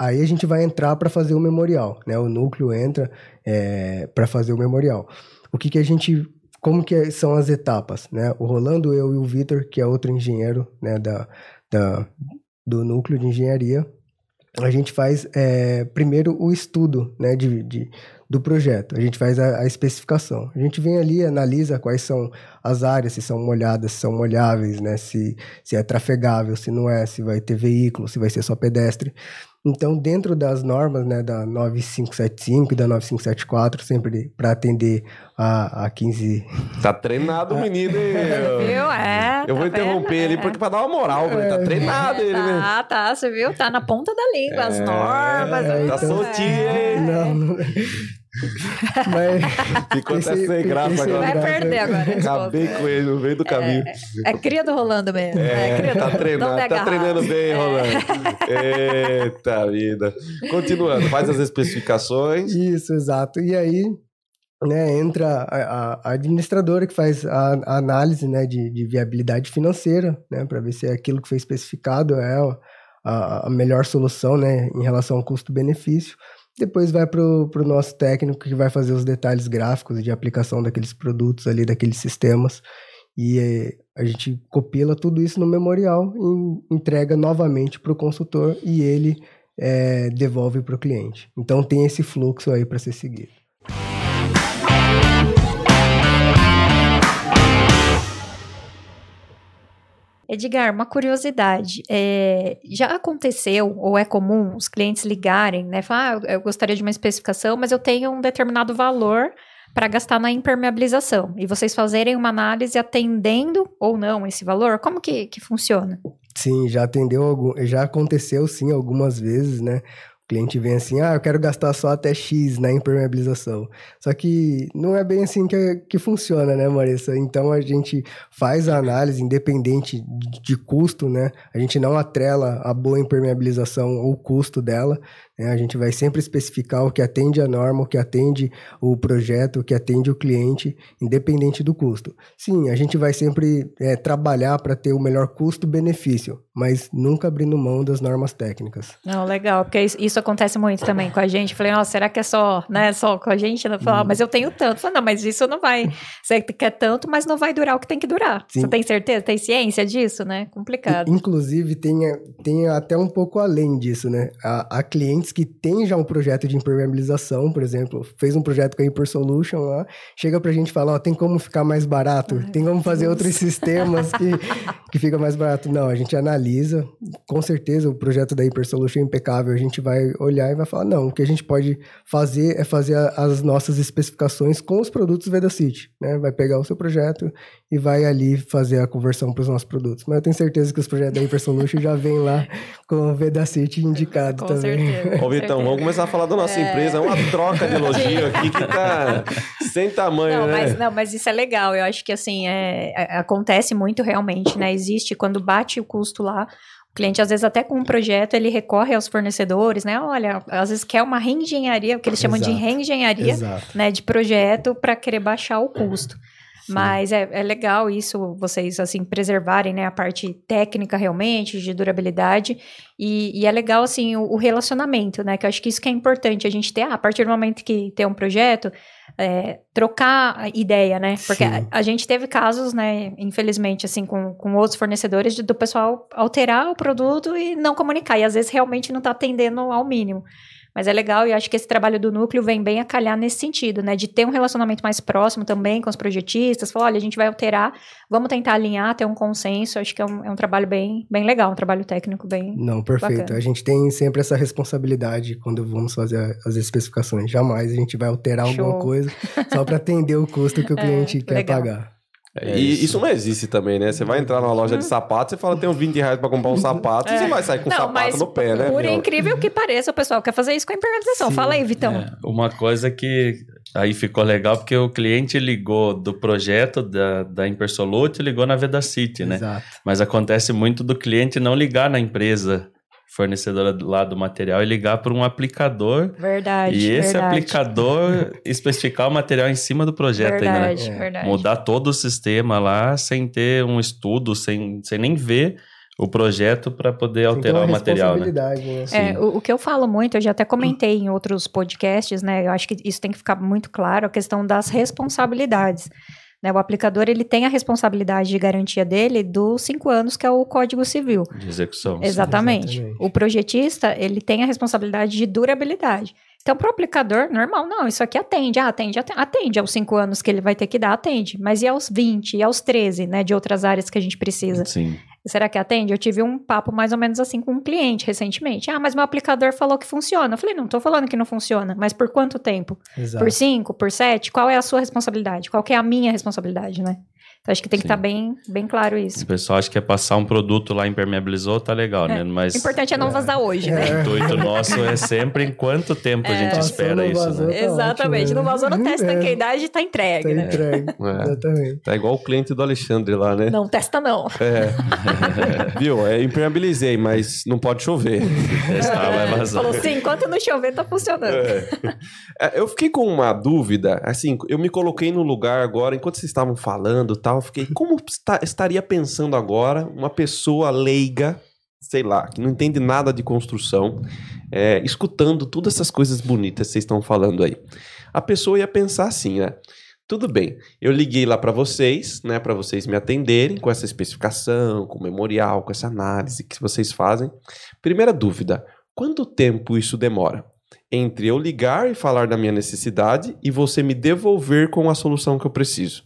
Aí a gente vai entrar para fazer o memorial, né? O núcleo entra é, para fazer o memorial. O que, que a gente, como que é- são as etapas, né? O Rolando, eu e o Vitor, que é outro engenheiro, né? Da, da, do núcleo de engenharia, a gente faz é, primeiro o estudo, né? De, de, do projeto. A gente faz a, a especificação. A gente vem ali, analisa quais são as áreas, se são molhadas, se são molháveis, né? Se, se é trafegável, se não é, se vai ter veículo, se vai ser só pedestre. Então, dentro das normas né, da 9575 e da 9574, sempre para atender a, a 15. Tá treinado o menino, hein? Viu? É. Eu vou tá interromper vendo? ele É. porque pra dar uma moral, pra ele tá treinado ele, né? Tá, tá, você viu? Tá na ponta da língua, as É, normas. tá é. soltinho, hein? Não, não. Mas. Ficou até Esse- sem graça esse- agora. Vai graça. perder agora. Acabei com ele no meio do caminho. É cria do Rolando mesmo. É, cria do tá treinando, tá treinando bem, É. Rolando. Eita vida. Continuando, faz as especificações. Isso, exato. E aí, né, entra a, a- a administradora que faz a, a análise, né, de, de viabilidade financeira, né, para ver se aquilo que foi especificado é a, a melhor solução, né, em relação ao custo-benefício. Depois vai para o nosso técnico que vai fazer os detalhes gráficos de aplicação daqueles produtos ali, daqueles sistemas. E eh, a gente copila tudo isso no memorial e entrega novamente para o consultor e ele eh, devolve para o cliente. Então tem esse fluxo aí para ser seguido. Edgar, uma curiosidade. é, já aconteceu, ou é comum, os clientes ligarem, né? Falar, ah, eu gostaria de uma especificação, mas eu tenho um determinado valor para gastar na impermeabilização. E vocês fazerem uma análise atendendo ou não esse valor? Como que, que funciona? Sim, já atendeu já aconteceu sim algumas vezes, né? Cliente vem assim, ah, eu quero gastar só até X na impermeabilização. Só que não é bem assim que, que funciona, né, Marissa? Então a gente faz a análise independente de, de custo, né? A gente não atrela a boa impermeabilização ou o custo dela. Né? A gente vai sempre especificar o que atende a norma, o que atende o projeto, o que atende o cliente, independente do custo. Sim, a gente vai sempre é, trabalhar para ter o melhor custo-benefício, mas nunca abrindo mão das normas técnicas. Não, legal, porque isso, acontece muito também com a gente. Falei, nossa, será que é só, né, só com a gente? Ela fala, ah, mas eu tenho tanto. Falei, não, mas isso não vai. Você quer tanto, mas não vai durar o que tem que durar. Sim. Você tem certeza? Tem ciência disso, né? Complicado. Inclusive, tem, tem até um pouco além disso, né? Há, há clientes que têm já um projeto de impermeabilização, por exemplo, fez um projeto com a Hyper Solution lá, chega pra gente e fala, ó, tem como ficar mais barato? Ai, tem como fazer Deus. outros sistemas que, que fica mais barato? Não, a gente analisa, com certeza o projeto da Hyper Solution é impecável, a gente vai olhar e vai falar, não, o que a gente pode fazer é fazer as nossas especificações com os produtos VedaCity, né? Vai pegar o seu projeto e vai ali fazer a conversão para os nossos produtos. Mas eu tenho certeza que os projetos da Hyper Solution já vêm lá com o VedaCity indicado Com também. certeza. Ô, Vitão, vamos começar a falar da nossa empresa. É uma troca de elogio aqui que tá sem tamanho, Não, né? mas, não, mas isso é legal. Eu acho que assim, é, é- acontece muito realmente, né? Existe quando bate o custo lá. O cliente, às vezes, até com um projeto, ele recorre aos fornecedores, né? Olha, às vezes quer uma reengenharia, o que eles chamam de Exato. reengenharia, Exato. né? De projeto para querer baixar o custo. Sim. Mas é, é legal isso, vocês, assim, preservarem, né? A parte técnica, realmente, de durabilidade. E, e é legal, assim, o, o relacionamento, né? Que eu acho que isso que é importante a gente ter. Ah, a partir do momento que tem um projeto, é, trocar ideia, né? Porque a, a gente teve casos, né, infelizmente, assim, com, com outros fornecedores, de- do pessoal alterar o produto e não comunicar. E às vezes realmente não está atendendo ao mínimo. Mas é legal e acho que esse trabalho do núcleo vem bem a calhar nesse sentido, né? De ter um relacionamento mais próximo também com os projetistas. Falar, olha, a gente vai alterar, vamos tentar alinhar, ter um consenso. Acho que é um, é um trabalho bem, bem legal, um trabalho técnico bem. Não, perfeito. Bacana. A gente tem sempre essa responsabilidade quando vamos fazer as especificações. Jamais a gente vai alterar Show. alguma coisa só para atender o custo que o É, cliente quer legal. pagar. É e isso. não existe também, né? Você vai entrar numa loja de sapato, você fala, tem uns 20 reais pra comprar um sapato, e você vai sair com um Uhum. É. Não, sapato mas no pé, né? Por meu? incrível que pareça, o pessoal quer fazer isso com a impermeabilização. Sim. Fala aí, Vitão. É, uma coisa que aí ficou legal, porque o cliente ligou do projeto da, da Impersolute, ligou na Vedacity, né? Exato. Mas acontece muito do cliente não ligar na empresa fornecedora lá do material e ligar para um aplicador Verdade. e esse verdade. aplicador especificar o material em cima do projeto ainda, né? Verdade, É. verdade. Mudar todo o sistema lá sem ter um estudo, sem, sem nem ver o projeto para poder alterar uma o material, né? responsabilidade, né? É, o, o que eu falo muito, eu já até comentei em outros podcasts, né? Eu acho que isso tem que ficar muito claro, a questão das responsabilidades. Né? O aplicador, ele tem a responsabilidade de garantia dele dos cinco anos, que é o Código Civil. De execução. sim. Exatamente. exatamente. O projetista, ele tem a responsabilidade de durabilidade. Então, para o aplicador, normal, não, isso aqui atende, ah, atende, atende, atende aos cinco anos que ele vai ter que dar, atende. Mas e aos 20, e aos 13, né, de outras áreas que a gente precisa? Sim. Será que atende? Eu tive um papo mais ou menos assim com um cliente recentemente. Ah, mas meu aplicador falou que funciona. Eu falei, não tô falando que não funciona, mas por quanto tempo? Exato. Por cinco, por sete? Qual é a sua responsabilidade? Qual é a minha responsabilidade, né? Então acho que tem que estar bem, bem claro isso. O pessoal acha que é passar um produto lá impermeabilizou, tá legal, né? Mas O importante é não vazar hoje, né? o É. intuito nosso é sempre em quanto tempo a gente Passou, espera não isso, vazou. né? tá Exatamente. ótimo, não né? vazou no teste da É. tanqueidade, tá entregue, Tá né? entregue. É. Exatamente. Tá igual o cliente do Alexandre lá, né? Não testa não. É. Viu? É, impermeabilizei, mas não pode chover. Testar vai vazar. Falou sim, enquanto não chover, tá funcionando. É, Eu fiquei com uma dúvida, assim, eu me coloquei no lugar agora, enquanto vocês estavam falando e tal, eu fiquei, como esta- estaria pensando agora uma pessoa leiga, sei lá, que não entende nada de construção, é, escutando todas essas coisas bonitas que vocês estão falando aí. A pessoa ia pensar assim, né? Tudo bem, eu liguei lá para vocês, né, para vocês me atenderem com essa especificação, com o memorial, com essa análise que vocês fazem. Primeira dúvida, quanto tempo isso demora? entre eu ligar e falar da minha necessidade e você me devolver com a solução que eu preciso.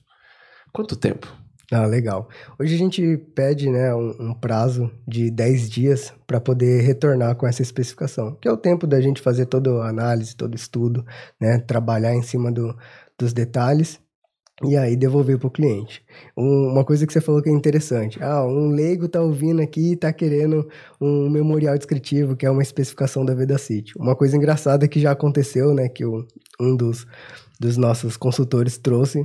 Quanto tempo? Ah, legal. Hoje a gente pede né, um, um prazo de 10 dias para poder retornar com essa especificação, que é o tempo da gente fazer toda a análise, todo estudo, né, trabalhar em cima do, dos detalhes e aí devolver para o cliente. Um- uma coisa que você falou que é interessante. Ah, um leigo tá ouvindo aqui e tá querendo um memorial descritivo, que é uma especificação da Vedacity. Uma coisa engraçada que já aconteceu, né, que o- um dos, dos nossos consultores trouxe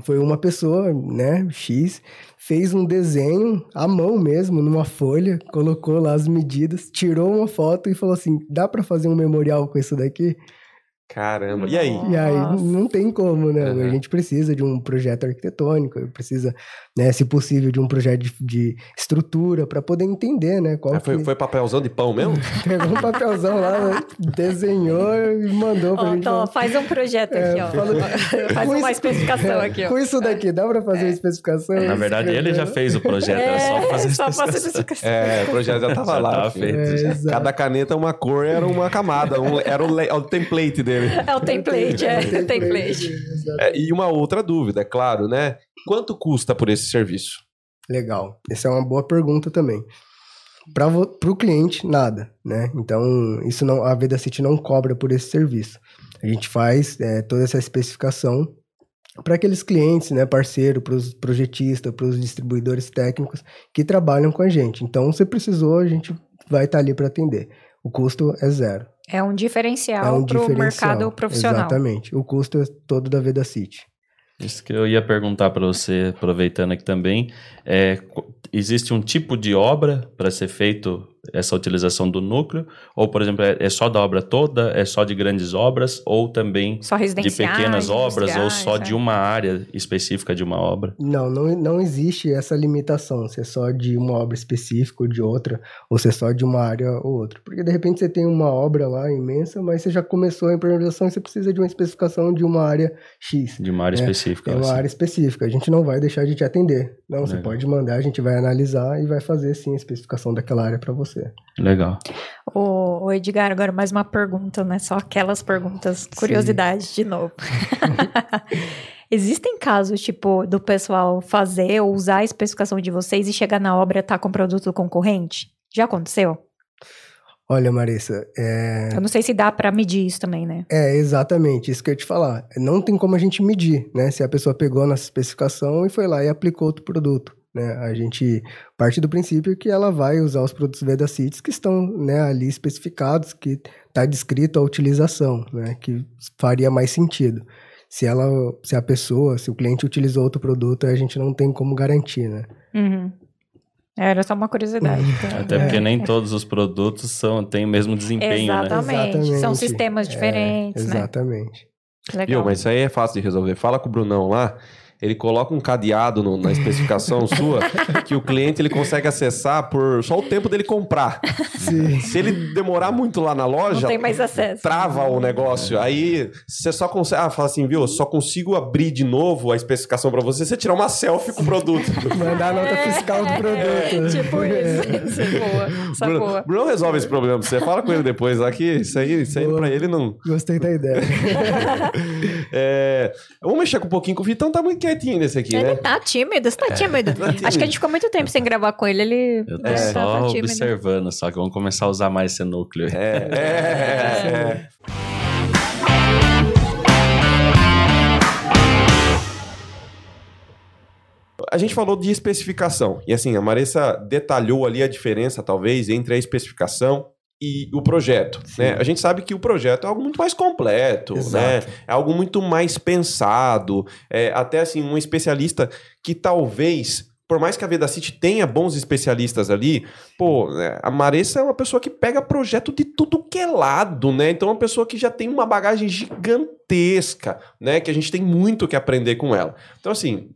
foi uma pessoa, né, X, fez um desenho à mão mesmo, numa folha, colocou lá as medidas, tirou uma foto e falou assim: dá para fazer um memorial com isso daqui? Caramba. E aí? E aí Nossa. não tem como, né? Aham. A gente precisa de um projeto arquitetônico, precisa, né, se possível, de um projeto de, de estrutura para poder entender, né? Qual Ah, foi, que- foi papelzão de pão mesmo? Pegou um papelzão lá, desenhou e mandou pra Ó, gente. então, falar, faz um projeto aqui, ó. falou- Faz uma especificação aqui, ó. Com isso daqui, dá pra fazer uma especificação? Na verdade, ele já fez o projeto, era só fazer É, só especificação. especificação. É, o projeto já tava Já lá. tava filho. feito. É. Cada caneta, uma cor, era uma camada. um- era o, le- o template dele. É o template, é, o template. exato. É, e uma outra dúvida, é claro, né? Quanto custa por esse serviço? Legal. Essa é uma boa pergunta também. Para o cliente, nada, né? Então, isso não, a Vedacity não cobra por esse serviço. A gente faz é, toda essa especificação para aqueles clientes, né, parceiro, para os projetistas, para os distribuidores técnicos que trabalham com a gente. Então, se precisou, a gente vai estar ali para atender. O custo é zero. É um diferencial é um para o mercado profissional. Exatamente. O custo é todo da Vedacity. Isso que eu ia perguntar para você, aproveitando aqui também, é, existe um tipo de obra para ser feito essa utilização do núcleo? Ou, por exemplo, é, é só da obra toda, é só de grandes obras, ou também Só de pequenas obras, ou só é. de uma área específica de uma obra? Não, não, não existe essa limitação, se é só de uma obra específica ou de outra, ou se é só de uma área ou outra. Porque de repente você tem uma obra lá imensa, mas você já começou a impermeabilização e você precisa de uma especificação de uma área X. De uma área É, específica. É uma assim. área específica, a gente não vai deixar de te atender. Não, você Legal. pode mandar, a gente vai analisar e vai fazer sim a especificação daquela área para você. Legal. Ô, ô, Edgar, agora mais uma pergunta, né? Só aquelas perguntas, curiosidade de novo. Existem casos, tipo, do pessoal fazer ou usar a especificação de vocês e chegar na obra e estar com produto concorrente? Já aconteceu? Olha, Marissa, é, Eu não sei se dá pra medir isso também, né? É, exatamente, isso que eu ia te falar. Não tem como a gente medir, né? Se a pessoa pegou nossa especificação e foi lá e aplicou outro produto, né? A gente parte do princípio que ela vai usar os produtos Vedacits que estão né, ali especificados, que está descrito a utilização, né? Que faria mais sentido. Se ela, se a pessoa, se o cliente utilizou outro produto, a gente não tem como garantir, né? Uhum. Era só uma curiosidade. então. Até porque nem todos os produtos são, têm o mesmo desempenho, né? Exatamente. São Exatamente. sistemas diferentes, né? Exatamente. Legal. Viu? Mas isso aí é fácil de resolver. Fala com o Brunão lá. Ele coloca um cadeado no- na especificação sua que o cliente ele consegue acessar por só o tempo dele comprar. Sim. Se ele demorar muito lá na Não loja, tem mais acesso. trava o negócio. Aí você só consegue. Ah, fala assim, viu? Eu só consigo abrir de novo a especificação pra você se você tirar uma selfie com o produto. Mandar a nota fiscal do produto. Tipo isso. Isso é boa. É Bruno, boa. Bruno resolve esse problema. pra Você fala com ele depois lá que isso aí, isso aí Boa. pra ele não. Gostei da ideia. É, vamos mexer com um pouquinho com o Vitão. Tá muito, quer quietinho nesse aqui, Ele né? tá tímido, você tá tímido. tá tímido. Acho que a gente ficou muito tempo sem gravar com ele, ele Eu tô é, só tá tímido. observando, só que vamos começar a usar mais esse núcleo. aí. É, é, é. A gente falou de especificação. E assim, a Marissa detalhou ali a diferença, talvez, entre a especificação e o projeto. Né? A gente sabe que o projeto é algo muito mais completo, Exato. né? É algo muito mais pensado. É, até assim, um especialista que talvez. Por mais que a Vedacity tenha bons especialistas ali, pô, né, a Marissa é uma pessoa que pega projeto de tudo que é lado, né? Então é uma pessoa que já tem uma bagagem gigantesca, né? Que a gente tem muito que aprender com ela. Então, assim,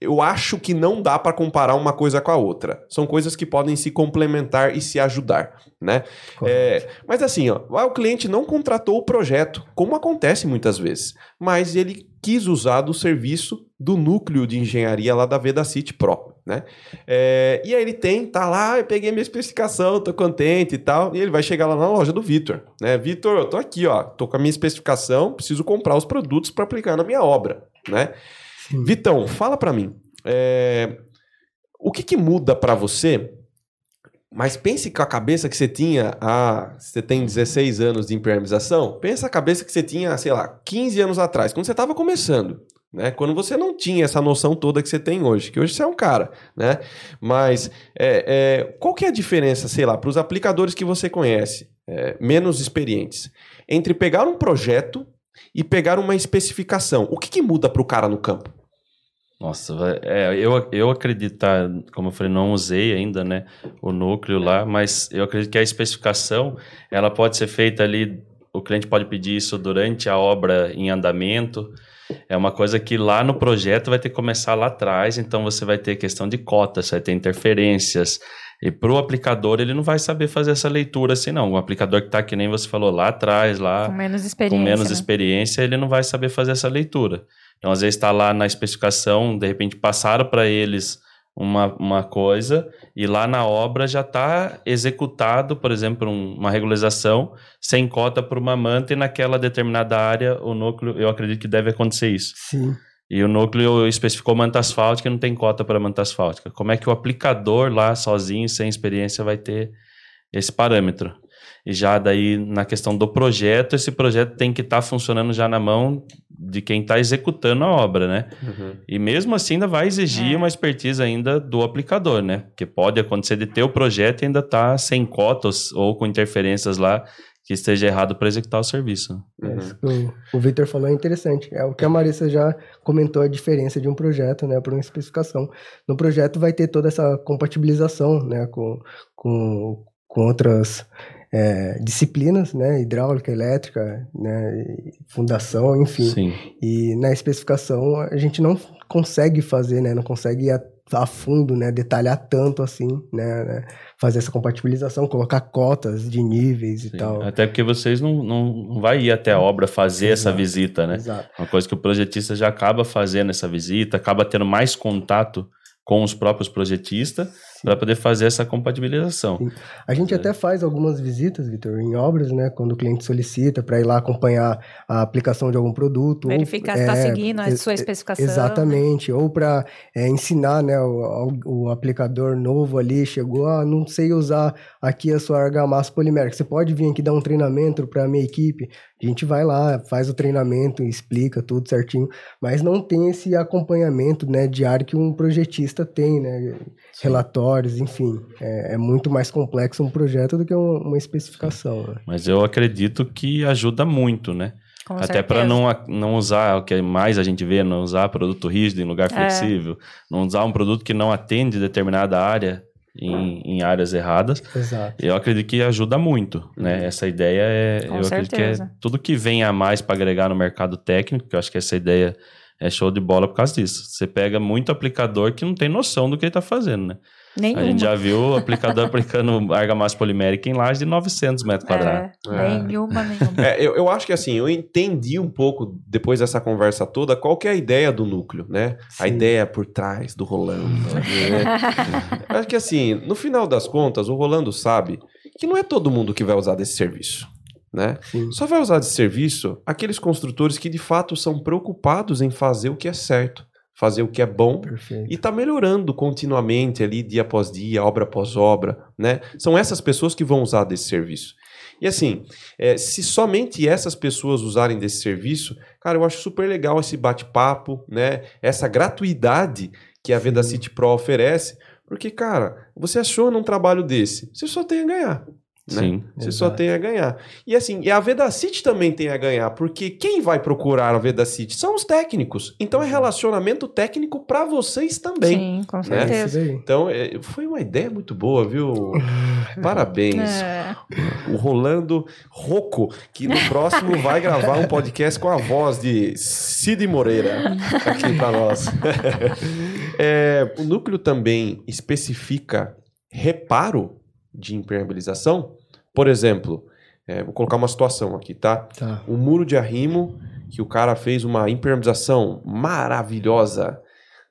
eu acho que não dá para comparar uma coisa com a outra. São coisas que podem se complementar e se ajudar, né? É, mas assim, ó, o cliente não contratou o projeto, como acontece muitas vezes, mas ele quis usar do serviço do núcleo de engenharia lá da Vedacity Pro, né? É, e aí ele tem, tá lá, eu peguei minha especificação, tô contente e tal, e ele vai chegar lá na loja do Vitor, né? Vitor, eu tô aqui, ó, tô com a minha especificação, preciso comprar os produtos para aplicar na minha obra, né? Sim. Vitão, fala para mim, é, o que que muda para você mas pense com a cabeça que você tinha há. Você tem 16 anos de impermeabilização. Pensa a cabeça que você tinha, sei lá, 15 anos atrás, quando você estava começando. Né? Quando você não tinha essa noção toda que você tem hoje, que hoje você é um cara, né? Mas é, é, qual que é a diferença, sei lá, para os aplicadores que você conhece, é, menos experientes, entre pegar um projeto e pegar uma especificação? O que, que muda para o cara no campo? Nossa, é, eu, eu acredito, tá, como eu falei, não usei ainda, né, o núcleo lá, mas eu acredito que a especificação, ela pode ser feita ali, o cliente pode pedir isso durante a obra em andamento, é uma coisa que lá no projeto vai ter que começar lá atrás, então você vai ter questão de cotas, vai ter interferências, e para o aplicador ele não vai saber fazer essa leitura assim não, o aplicador que está que nem você falou lá atrás, lá Com menos experiência. com menos né? experiência, ele não vai saber fazer essa leitura. Então, às vezes, está lá na especificação, de repente passaram para eles uma, uma coisa e lá na obra já está executado, por exemplo, um- uma regularização sem cota para uma manta e naquela determinada área o núcleo, eu acredito que deve acontecer isso. Sim. E o núcleo especificou manta asfáltica e não tem cota para manta asfáltica. Como é que o aplicador lá sozinho, sem experiência, vai ter esse parâmetro? E já daí, na questão do projeto, esse projeto tem que estar funcionando já na mão de quem está executando a obra, né? E mesmo assim ainda vai exigir É. uma expertise ainda do aplicador, né? Porque pode acontecer de ter o projeto e ainda estar sem cotas ou com interferências lá que esteja errado para executar o serviço. Uhum. Que o, o Victor falou é interessante. É o que a Marissa já comentou a diferença de um projeto, né, para uma especificação. No projeto vai ter toda essa compatibilização, né, com, com, com outras é, disciplinas, né, hidráulica, elétrica, né, e fundação, enfim. Sim. E na especificação a gente não consegue fazer, né? Não consegue ir a, a fundo, né? Detalhar tanto assim, né? né, Fazer essa compatibilização, colocar cotas de níveis e Sim. tal. Até porque vocês não, não, não vai ir até a obra fazer essa Exato. visita, né? Exato. Uma coisa que o projetista já acaba fazendo essa visita, acaba tendo mais contato com os próprios projetistas para poder fazer essa compatibilização. Sim. A gente É. até faz algumas visitas, Vitor, em obras, né? Quando o cliente solicita para ir lá acompanhar a aplicação de algum produto. ou, Verificar se está é, seguindo a sua especificação. né? Exatamente, ou para ensinar né, o, o aplicador novo ali, chegou, ah, não sei usar aqui a sua argamassa polimérica, você pode vir aqui dar um treinamento para a minha equipe? A gente vai lá, faz o treinamento, explica tudo certinho, mas não tem esse acompanhamento né, diário que um projetista tem, né? Relatórios, enfim, é, é muito mais complexo um projeto do que um- uma especificação. né? Mas eu acredito que ajuda muito, né? Com Até para certeza. não, não usar o que mais a gente vê, não usar produto rígido em lugar É. flexível, não usar um produto que não atende determinada área em, em áreas erradas. Exato. Eu acredito que ajuda muito, né? Essa ideia é, Com eu acredito que é certeza. tudo que vem a mais para agregar no mercado técnico, que eu acho que essa ideia é show de bola por causa disso. Você pega muito aplicador que não tem noção do que ele está fazendo, né? Nenhuma. A gente já viu o aplicador aplicando argamassa polimérica em laje de 900 metros quadrados. É, nenhuma, nenhuma. É, eu, eu acho que assim, eu entendi um pouco, depois dessa conversa toda, qual que é a ideia do núcleo, né? A Sim. ideia por trás do Rolando. né? Eu acho que assim, no final das contas, o Rolando sabe que não é todo mundo que vai usar desse serviço, né? Só vai usar desse serviço aqueles construtores que de fato são preocupados em fazer o que é certo. fazer o que é bom Perfeito. e tá melhorando continuamente ali, dia após dia, obra após obra, né? São essas pessoas que vão usar desse serviço. E assim, é, se somente essas pessoas usarem desse serviço, cara, eu acho super legal esse bate-papo, né? Essa gratuidade que a Veda City Pro oferece, porque, cara, você achou num trabalho desse, você só tem a ganhar. Né? Sim. Você só Exato. tem a ganhar. E assim, e a Vedacity também tem a ganhar, porque quem vai procurar a Vedacity são os técnicos. Então é relacionamento técnico para vocês também. Sim, com né? Certeza. daí. Então, é, foi uma ideia muito boa, viu? Parabéns. É. O Rolando Rocco, que no próximo vai gravar um podcast com a voz de Cid Moreira aqui para nós. É, o núcleo também especifica reparo de impermeabilização. Por exemplo, é, vou colocar uma situação aqui, tá? Tá. Um muro de arrimo que o cara fez uma impermeabilização maravilhosa,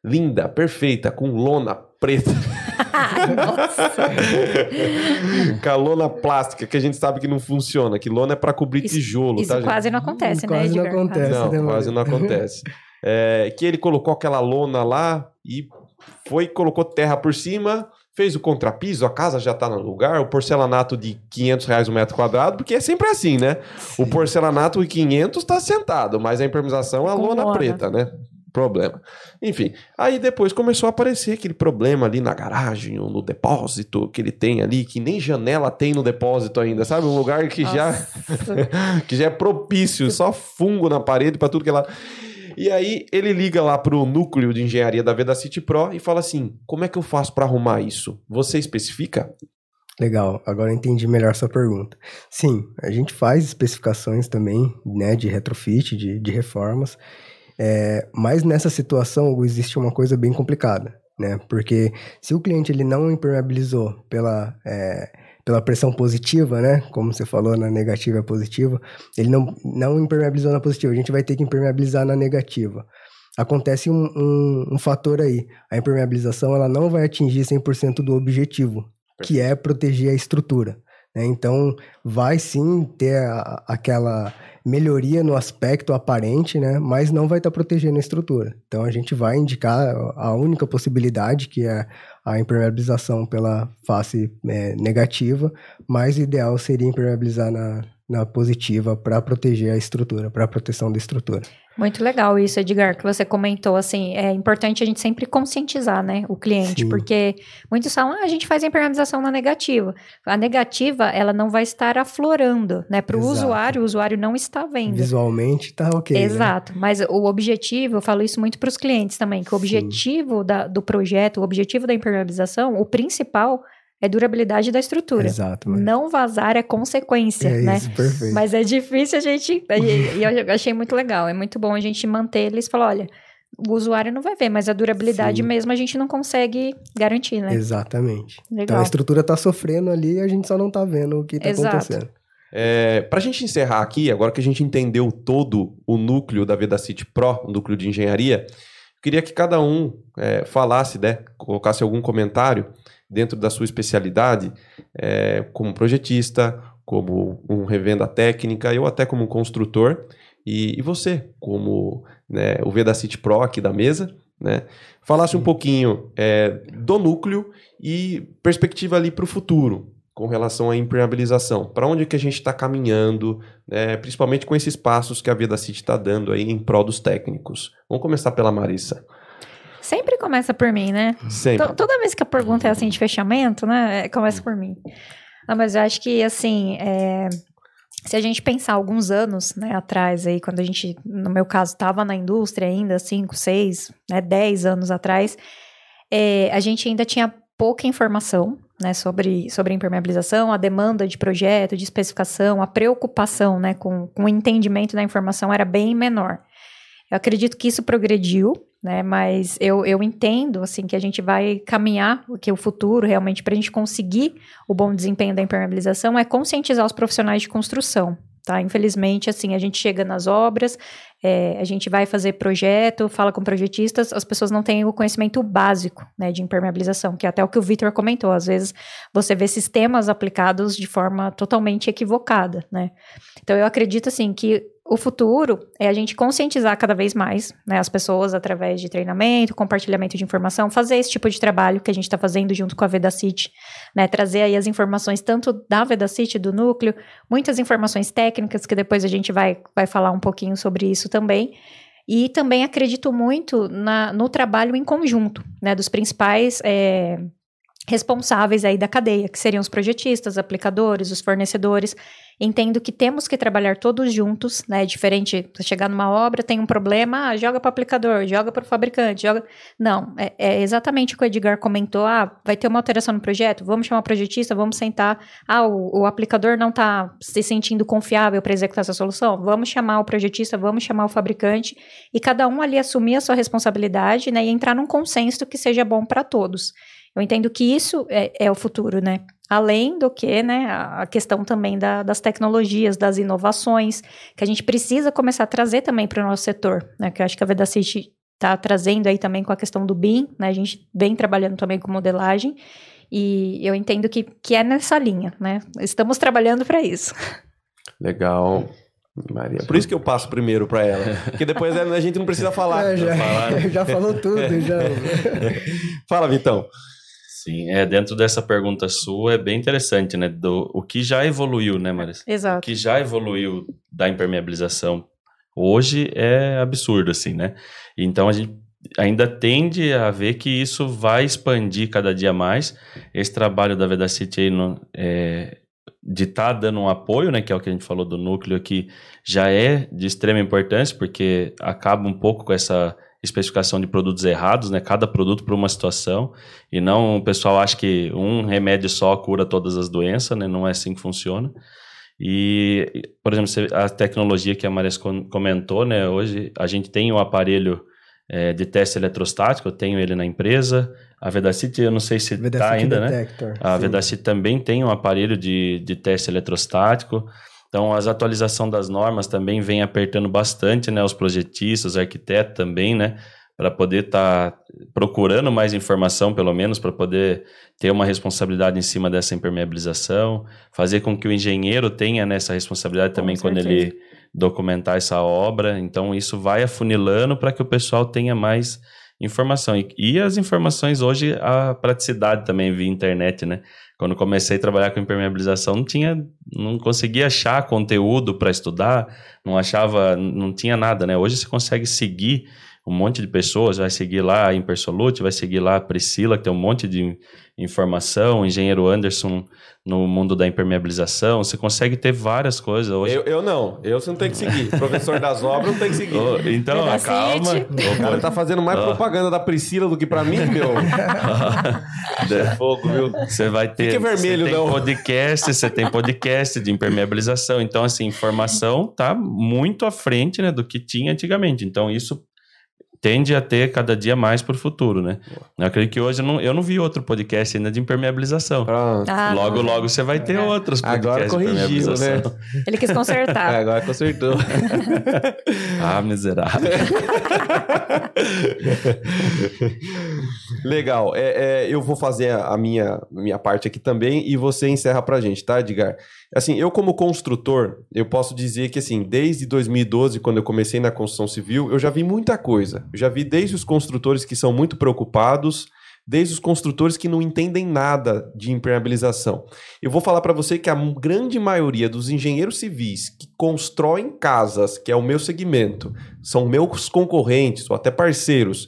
linda, perfeita, com lona preta. Com a lona plástica, que a gente sabe que não funciona, que lona é para cobrir Isso- tijolo, Isso tá, gente? quase não acontece, né, Quase não acontece. Não, né, quase não acontece. É, que ele colocou aquela lona lá e foi, colocou terra por cima, fez o contrapiso, a casa já tá no lugar, o porcelanato de 500 reais o metro quadrado, porque é sempre assim, né? O porcelanato de 500 tá sentado, mas a impermeabilização é a lona, lona. preta, né? Problema. Enfim, aí depois começou a aparecer aquele problema ali na garagem ou no depósito que ele tem ali, que nem janela tem no depósito ainda, sabe? Um lugar que já que já é propício, só fungo na parede para tudo que é lá. E aí ele liga lá pro núcleo de engenharia da Veda City Pro e fala assim: "Como é que eu faço para arrumar isso? Você especifica?" Legal, agora entendi melhor sua pergunta. Sim, a gente faz especificações também, né, de retrofit, de, de reformas, é, mas nessa situação existe uma coisa bem complicada, né, porque se o cliente ele não impermeabilizou pela, é, pela pressão positiva, né, como você falou, na negativa é positiva, ele não, não impermeabilizou na positiva, a gente vai ter que impermeabilizar na negativa. Acontece um, um, um fator aí, a impermeabilização ela não vai atingir 100% do objetivo, que é proteger a estrutura. né? Então, vai sim ter a- aquela melhoria no aspecto aparente, né? mas não vai estar protegendo a estrutura. Então, a gente vai indicar a única possibilidade, que é a impermeabilização pela face é, negativa, mas ideal seria impermeabilizar na, na positiva para proteger a estrutura, para a proteção da estrutura. Muito legal isso, Edgar, que você comentou, assim, é importante a gente sempre conscientizar, né, o cliente, Sim. porque muitos falam, ah, a gente faz a impermeabilização na negativa. A negativa, ela não vai estar aflorando, né, para o usuário, o usuário não está vendo. Visualmente tá ok. né? Exato, mas o objetivo, eu falo isso muito para os clientes também, que o objetivo da- do projeto, o objetivo da impermeabilização, o principal é durabilidade da estrutura. Exato. Mas... Não vazar é consequência, É né? isso, perfeito. Mas é difícil a gente. E eu achei muito legal. É muito bom a gente manter eles e falar: olha, o usuário não vai ver, mas a durabilidade Sim. mesmo a gente não consegue garantir, né? Exatamente. Então Legal. a estrutura tá sofrendo ali e a gente só não tá vendo o que tá Exato. acontecendo. É, para a gente encerrar aqui, agora que a gente entendeu todo o núcleo da Veda City Pro, o núcleo de engenharia, eu queria que cada um é, falasse, né, colocasse algum comentário dentro da sua especialidade, é, como projetista, como um revenda técnica, eu até como um construtor, e, e você, como né, o Veda City Pro aqui da mesa, né, falasse um pouquinho é, do núcleo e perspectiva ali para o futuro, com relação à impermeabilização. Para onde que a gente está caminhando, né, principalmente com esses passos que a Veda City está dando aí em prol dos técnicos. Vamos começar pela Marissa. Sempre começa por mim, né? Sempre. To- Toda vez que a pergunta é assim de fechamento, né? é, Começa por mim. Não, mas eu acho que, assim, é, se a gente pensar alguns anos né, atrás, aí, quando a gente, no meu caso, estava na indústria ainda, 5, 6, né, 10 anos atrás, é, a gente ainda tinha pouca informação né, sobre, sobre impermeabilização, a demanda de projeto, de especificação, a preocupação né, com, com o entendimento da informação era bem menor. Eu acredito que isso progrediu, né? Mas eu, eu entendo, assim, que a gente vai caminhar, que o futuro, realmente, para a gente conseguir o bom desempenho da impermeabilização, é conscientizar os profissionais de construção, tá? Infelizmente, assim, a gente chega nas obras, é, a gente vai fazer projeto, fala com projetistas, as pessoas não têm o conhecimento básico, né, de impermeabilização, que é até o que o Victor comentou, às vezes você vê sistemas aplicados de forma totalmente equivocada, né? Então, eu acredito, assim, que o futuro é a gente conscientizar cada vez mais né, as pessoas através de treinamento, compartilhamento de informação, fazer esse tipo de trabalho que a gente está fazendo junto com a Vedacity, né, trazer aí as informações tanto da Vedacity, do núcleo, muitas informações técnicas que depois a gente vai, vai falar um pouquinho sobre isso também. E também acredito muito na, no trabalho em conjunto, né, dos principais é, responsáveis aí da cadeia, que seriam os projetistas, aplicadores, os fornecedores, Entendo que temos que trabalhar todos juntos, né? Diferente, você chegar numa obra, tem um problema, ah, joga para o aplicador, joga para o fabricante, joga. Não, é, é, exatamente o que o Edgar comentou. Ah, vai ter uma alteração no projeto, vamos chamar o projetista, vamos sentar. Ah, o, o aplicador não está se sentindo confiável para executar essa solução. Vamos chamar o projetista, vamos chamar o fabricante e cada um ali assumir a sua responsabilidade, né? E entrar num consenso que seja bom para todos. Eu entendo que isso é, é o futuro, né? Além do que, né, a questão também da, das tecnologias, das inovações, que a gente precisa começar a trazer também para o nosso setor, né? Que eu acho que a Vedacity está trazendo aí também com a questão do BIM, né? A gente vem trabalhando também com modelagem e eu entendo que, que é nessa linha, né? Estamos trabalhando para isso. Legal. Maria. Por isso que eu passo primeiro para ela. Porque depois a gente não precisa falar. É, já, já falou tudo, já. Fala, Vitão. Sim, é, dentro dessa pergunta sua é bem interessante, né? Do, o que já evoluiu, né, Marisa? Exato. O que já evoluiu da impermeabilização hoje é absurdo, assim, né? Então a gente ainda tende a ver que isso vai expandir cada dia mais. Esse trabalho da Vedacity aí no, é, de estar tá dando um apoio, né, que é o que a gente falou do núcleo aqui, já é de extrema importância, porque acaba um pouco com essa especificação de produtos errados, né? Cada produto para uma situação. E não o pessoal acha que um remédio só cura todas as doenças, né? Não é assim que funciona. E, por exemplo, a tecnologia que a Maria comentou, né? Hoje a gente tem o um aparelho é, de teste eletrostático, eu tenho ele na empresa. A Vedacity, eu não sei se está ainda, né? Detector, né? A Vedacity também tem um aparelho de, de teste eletrostático. Então, as atualizações das normas também vem apertando bastante, né? Os projetistas, os arquitetos também, né? Para poder estar tá procurando mais informação, pelo menos, para poder ter uma responsabilidade em cima dessa impermeabilização, fazer com que o engenheiro tenha nessa responsabilidade também quando ele documentar essa obra. Então, isso vai afunilando para que o pessoal tenha mais informação. E, e, as informações hoje, a praticidade também via internet, né? Quando comecei a trabalhar com impermeabilização, não tinha, não conseguia achar conteúdo para estudar, não achava, não tinha nada, né? Hoje você consegue seguir um monte de pessoas, vai seguir lá a Impersolute, vai seguir lá a Priscila, que tem um monte de informação, o engenheiro Anderson no mundo da impermeabilização, você consegue ter várias coisas hoje. Eu, eu não, eu você não tem que seguir. Professor das obras não tem que seguir. Oh, então, calma. O cara tá fazendo mais oh. propaganda da Priscila do que para mim, meu. é fogo, viu? Você vai ter. Fique vermelho, você não. Tem podcast, você tem podcast de impermeabilização. Então, assim, informação tá muito à frente né, do que tinha antigamente. Então, isso tende a ter cada dia mais para o futuro, né? Eu acredito que hoje eu não, eu não vi outro podcast ainda de impermeabilização. Ah, logo, logo você vai ter é. outros podcasts Agora corrigiu, né? Ele quis consertar. É, agora consertou. ah, miserável. Legal. É, é, eu vou fazer a minha, minha parte aqui também e você encerra para a gente, tá, Edgar? Assim, eu como construtor, eu posso dizer que assim, desde 2012, quando eu comecei na construção civil, eu já vi muita coisa. Eu já vi desde os construtores que são muito preocupados, desde os construtores que não entendem nada de impermeabilização. Eu vou falar para você que a grande maioria dos engenheiros civis que constroem casas, que é o meu segmento, são meus concorrentes ou até parceiros,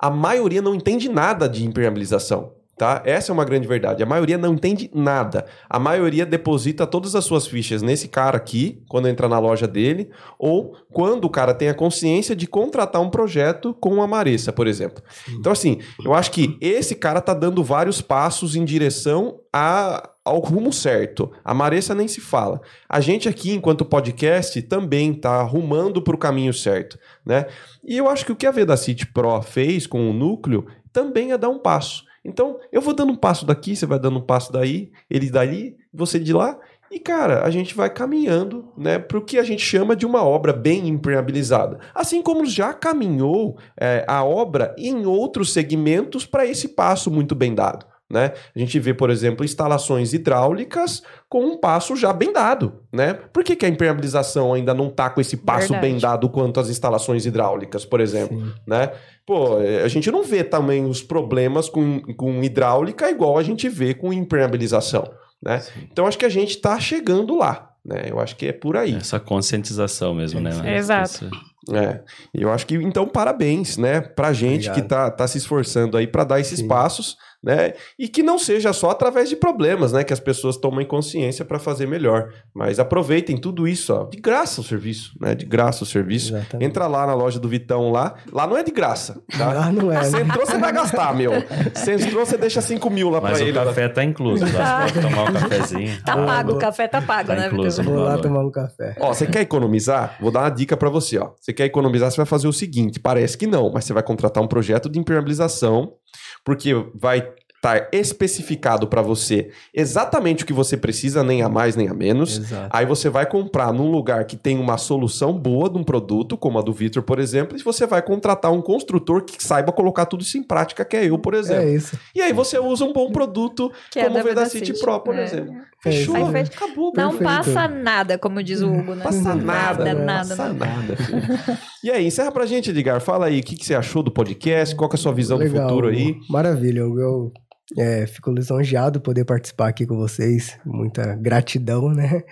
a maioria não entende nada de impermeabilização. Tá? Essa é uma grande verdade. A maioria não entende nada. A maioria deposita todas as suas fichas nesse cara aqui, quando entra na loja dele, ou quando o cara tem a consciência de contratar um projeto com a Maressa, por exemplo. Então, assim, eu acho que esse cara tá dando vários passos em direção a, ao rumo certo. A Maressa nem se fala. A gente aqui, enquanto podcast, também tá arrumando para o caminho certo, né? E eu acho que o que a Vedacity Pro fez com o núcleo também é dar um passo. Então, eu vou dando um passo daqui, você vai dando um passo daí, ele dali, você de lá, e cara, a gente vai caminhando, né, para o que a gente chama de uma obra bem impermeabilizada. Assim como já caminhou é, a obra em outros segmentos para esse passo muito bem dado. Né? A gente vê, por exemplo, instalações hidráulicas com um passo já bem dado, né? Por que, que a impermeabilização ainda não tá com esse passo Verdade. bem dado quanto as instalações hidráulicas, por exemplo, Sim. né? Pô, é, a gente não vê também os problemas com, com hidráulica igual a gente vê com impermeabilização, né? Então acho que a gente tá chegando lá, né? Eu acho que é por aí. Essa conscientização mesmo, né? É, Exato. É, eu acho que, então, parabéns, né, pra gente Obrigado. que tá, tá se esforçando aí pra dar esses Sim. passos, né, e que não seja só através de problemas, né, que as pessoas tomem consciência pra fazer melhor, mas aproveitem tudo isso, ó, de graça o serviço, né, de graça o serviço. Exatamente. Entra lá na loja do Vitão lá, lá não é de graça, tá? Ah, não é. Você né? entrou, você vai gastar, meu. Você entrou, você deixa 5 mil lá Mas pra o ele. café tá incluso. Tá? Você pode tomar um cafezinho. Tá Ah, pago, o café tá pago, Tá né, incluso. Vou lá tomar um café. Ó, você quer economizar? Vou dar uma dica pra você, ó. Você quer economizar, você vai fazer o seguinte, parece que não, mas você vai contratar um projeto de impermeabilização, porque vai estar especificado pra você exatamente o que você precisa, nem a mais nem a menos. Exato. Aí você vai comprar num lugar que tem uma solução boa de um produto, como a do Victor, por exemplo, e você vai contratar um construtor que saiba colocar tudo isso em prática, que é eu, por exemplo. É isso. E aí você usa um bom produto, Que é como da o Veda Vedacity. City Pro, por É. exemplo. É Fechou, fez- acabou. Não Perfeito. passa nada, como diz o Hugo, né? Passa nada, nada, não nada. passa nada. E aí, encerra pra gente, Edgar. Fala aí, o que, que você achou do podcast? Qual que é a sua visão do Legal, futuro aí? Maravilha. Eu é, fico lisonjeado poder participar aqui com vocês. Muita gratidão, né?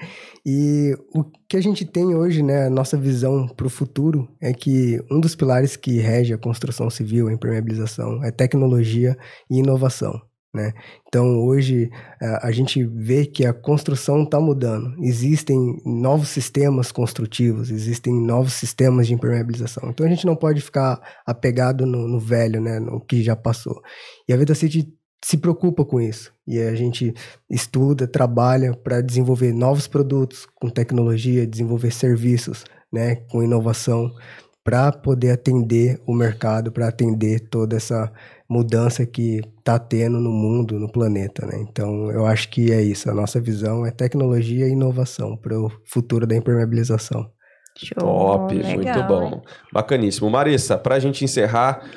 E o que a gente tem hoje, né? A nossa visão para o futuro é que um dos pilares que rege a construção civil, a impermeabilização, é tecnologia e inovação. Né? Então, hoje, a gente vê que a construção está mudando. Existem novos sistemas construtivos, existem novos sistemas de impermeabilização. Então, a gente não pode ficar apegado no, no velho, né? no que já passou. E a Vida City se preocupa com isso. E a gente estuda, trabalha para desenvolver novos produtos com tecnologia, desenvolver serviços né? com inovação, para poder atender o mercado, para atender toda essa mudança que está tendo no mundo, no planeta, né? Então, eu acho que é isso. A nossa visão é tecnologia e inovação para o futuro da impermeabilização. Show, Top, legal, muito hein? bom. Bacaníssimo. Marissa, pra gente encerrar,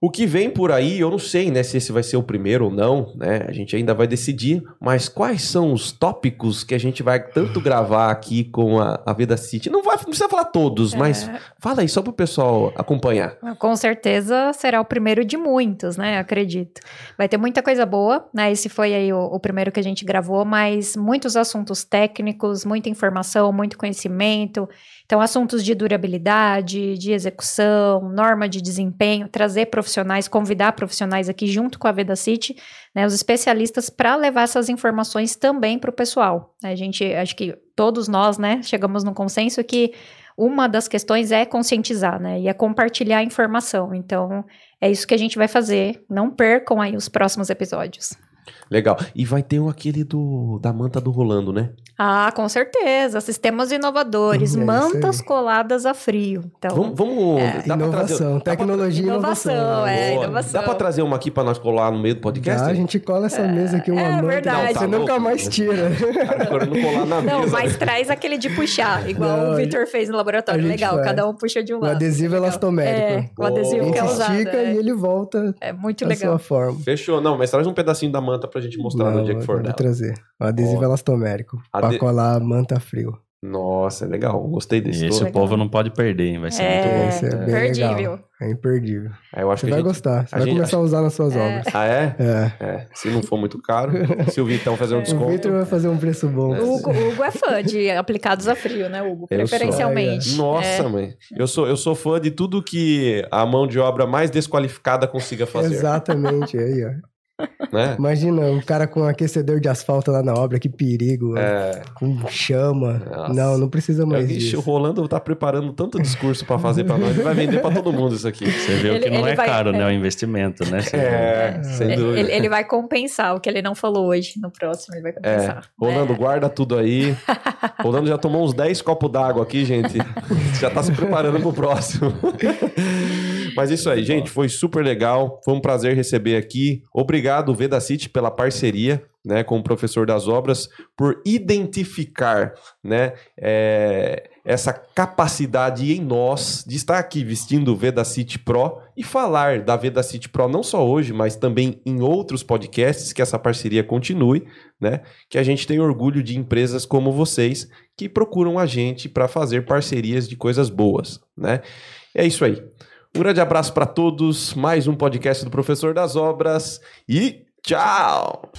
o que vem por aí, eu não sei, né, se esse vai ser o primeiro ou não, né? A gente ainda vai decidir, mas quais são os tópicos que a gente vai tanto gravar aqui com a, a Veda City? Não, vai, não precisa falar todos, mas É. fala aí só pro pessoal acompanhar. Com certeza será o primeiro de muitos, né? Acredito. Vai ter muita coisa boa, né? Esse foi aí o, o primeiro que a gente gravou, mas muitos assuntos técnicos, muita informação, muito conhecimento. Então, assuntos de durabilidade, de execução, norma de desempenho, trazer profissionais, convidar profissionais aqui junto com a Veda City, né? Os especialistas para levar essas informações também para o pessoal. A gente, acho que todos nós, né, chegamos no consenso que uma das questões é conscientizar, né? E é compartilhar a informação. Então, é isso que a gente vai fazer. Não percam aí os próximos episódios. Legal. E vai ter um aquele do da manta do Rolando, né? Ah, com certeza. Sistemas inovadores, É isso mantas coladas a frio. Então, Vamos, vamos É. dá trazer- inovação, dá pra- tecnologia e Inovação, inovação. é. Boa. inovação. Dá pra trazer uma aqui pra nós colar no meio do podcast? Já, a gente cola essa mesa aqui, uma é manta, verdade. você Não, tá nunca louco. mais tira. Cara, querendo colar na Não, mesa. mas traz aquele de puxar, igual Não, o Victor fez no laboratório. Legal, faz. cada um puxa de um O lado. adesivo Legal. elastomérico. É, o adesivo A que é usado. estica É, e ele volta é muito legal. sua forma. Fechou. Não, mas traz um pedacinho da manta pra gente mostrar no Não, dia que for vou dela. trazer. O adesivo Ó. elastomérico. Ade- Pra colar a manta frio. Nossa, é legal. Gostei desse. esse o povo não pode perder, hein? Vai ser É, muito bom. Esse é bem imperdível. legal. É imperdível. Aí eu acho Você que vai gente... gostar. Você a vai gente- começar a usar nas suas É. obras. Ah, é? É. É. Se não for muito caro. Se o Vitão fazer um O desconto. Victor vai fazer um preço bom. O Hugo, o Hugo é fã de aplicados a frio, né, Hugo? Eu sou. Preferencialmente. Nossa, É. mãe. Eu sou, eu sou fã de tudo que a mão de obra mais desqualificada consiga fazer. Exatamente, aí, ó. Né? Imagina um cara com um aquecedor de asfalto lá na obra, que perigo. É. com chama. Nossa. Não, não precisa mais Ixi, o disso. Rolando tá preparando tanto discurso pra fazer pra nós. Ele vai vender pra todo mundo isso aqui. Você vê Ele- o que não é vai- caro, né? é. O investimento, né? Você vê. É, sem dúvida. Ele, ele vai compensar o que ele não falou hoje. No próximo, ele vai É, compensar. Rolando, É. guarda tudo aí. Rolando já tomou uns 10 copos d'água aqui, gente. Já tá se preparando pro próximo. Mas isso aí, gente, foi super legal. Foi um prazer receber aqui. Obrigado, Veda City, pela parceria. Né, com o professor das obras, por identificar né, é, essa capacidade em nós de estar aqui vestindo o Vedacity Pro e falar da Vedacity Pro não só hoje, mas também em outros podcasts, que essa parceria continue, né? Que a gente tem orgulho de empresas como vocês que procuram a gente para fazer parcerias de coisas boas, né? É isso aí. Um grande abraço para todos, mais um podcast do Professor das Obras e tchau!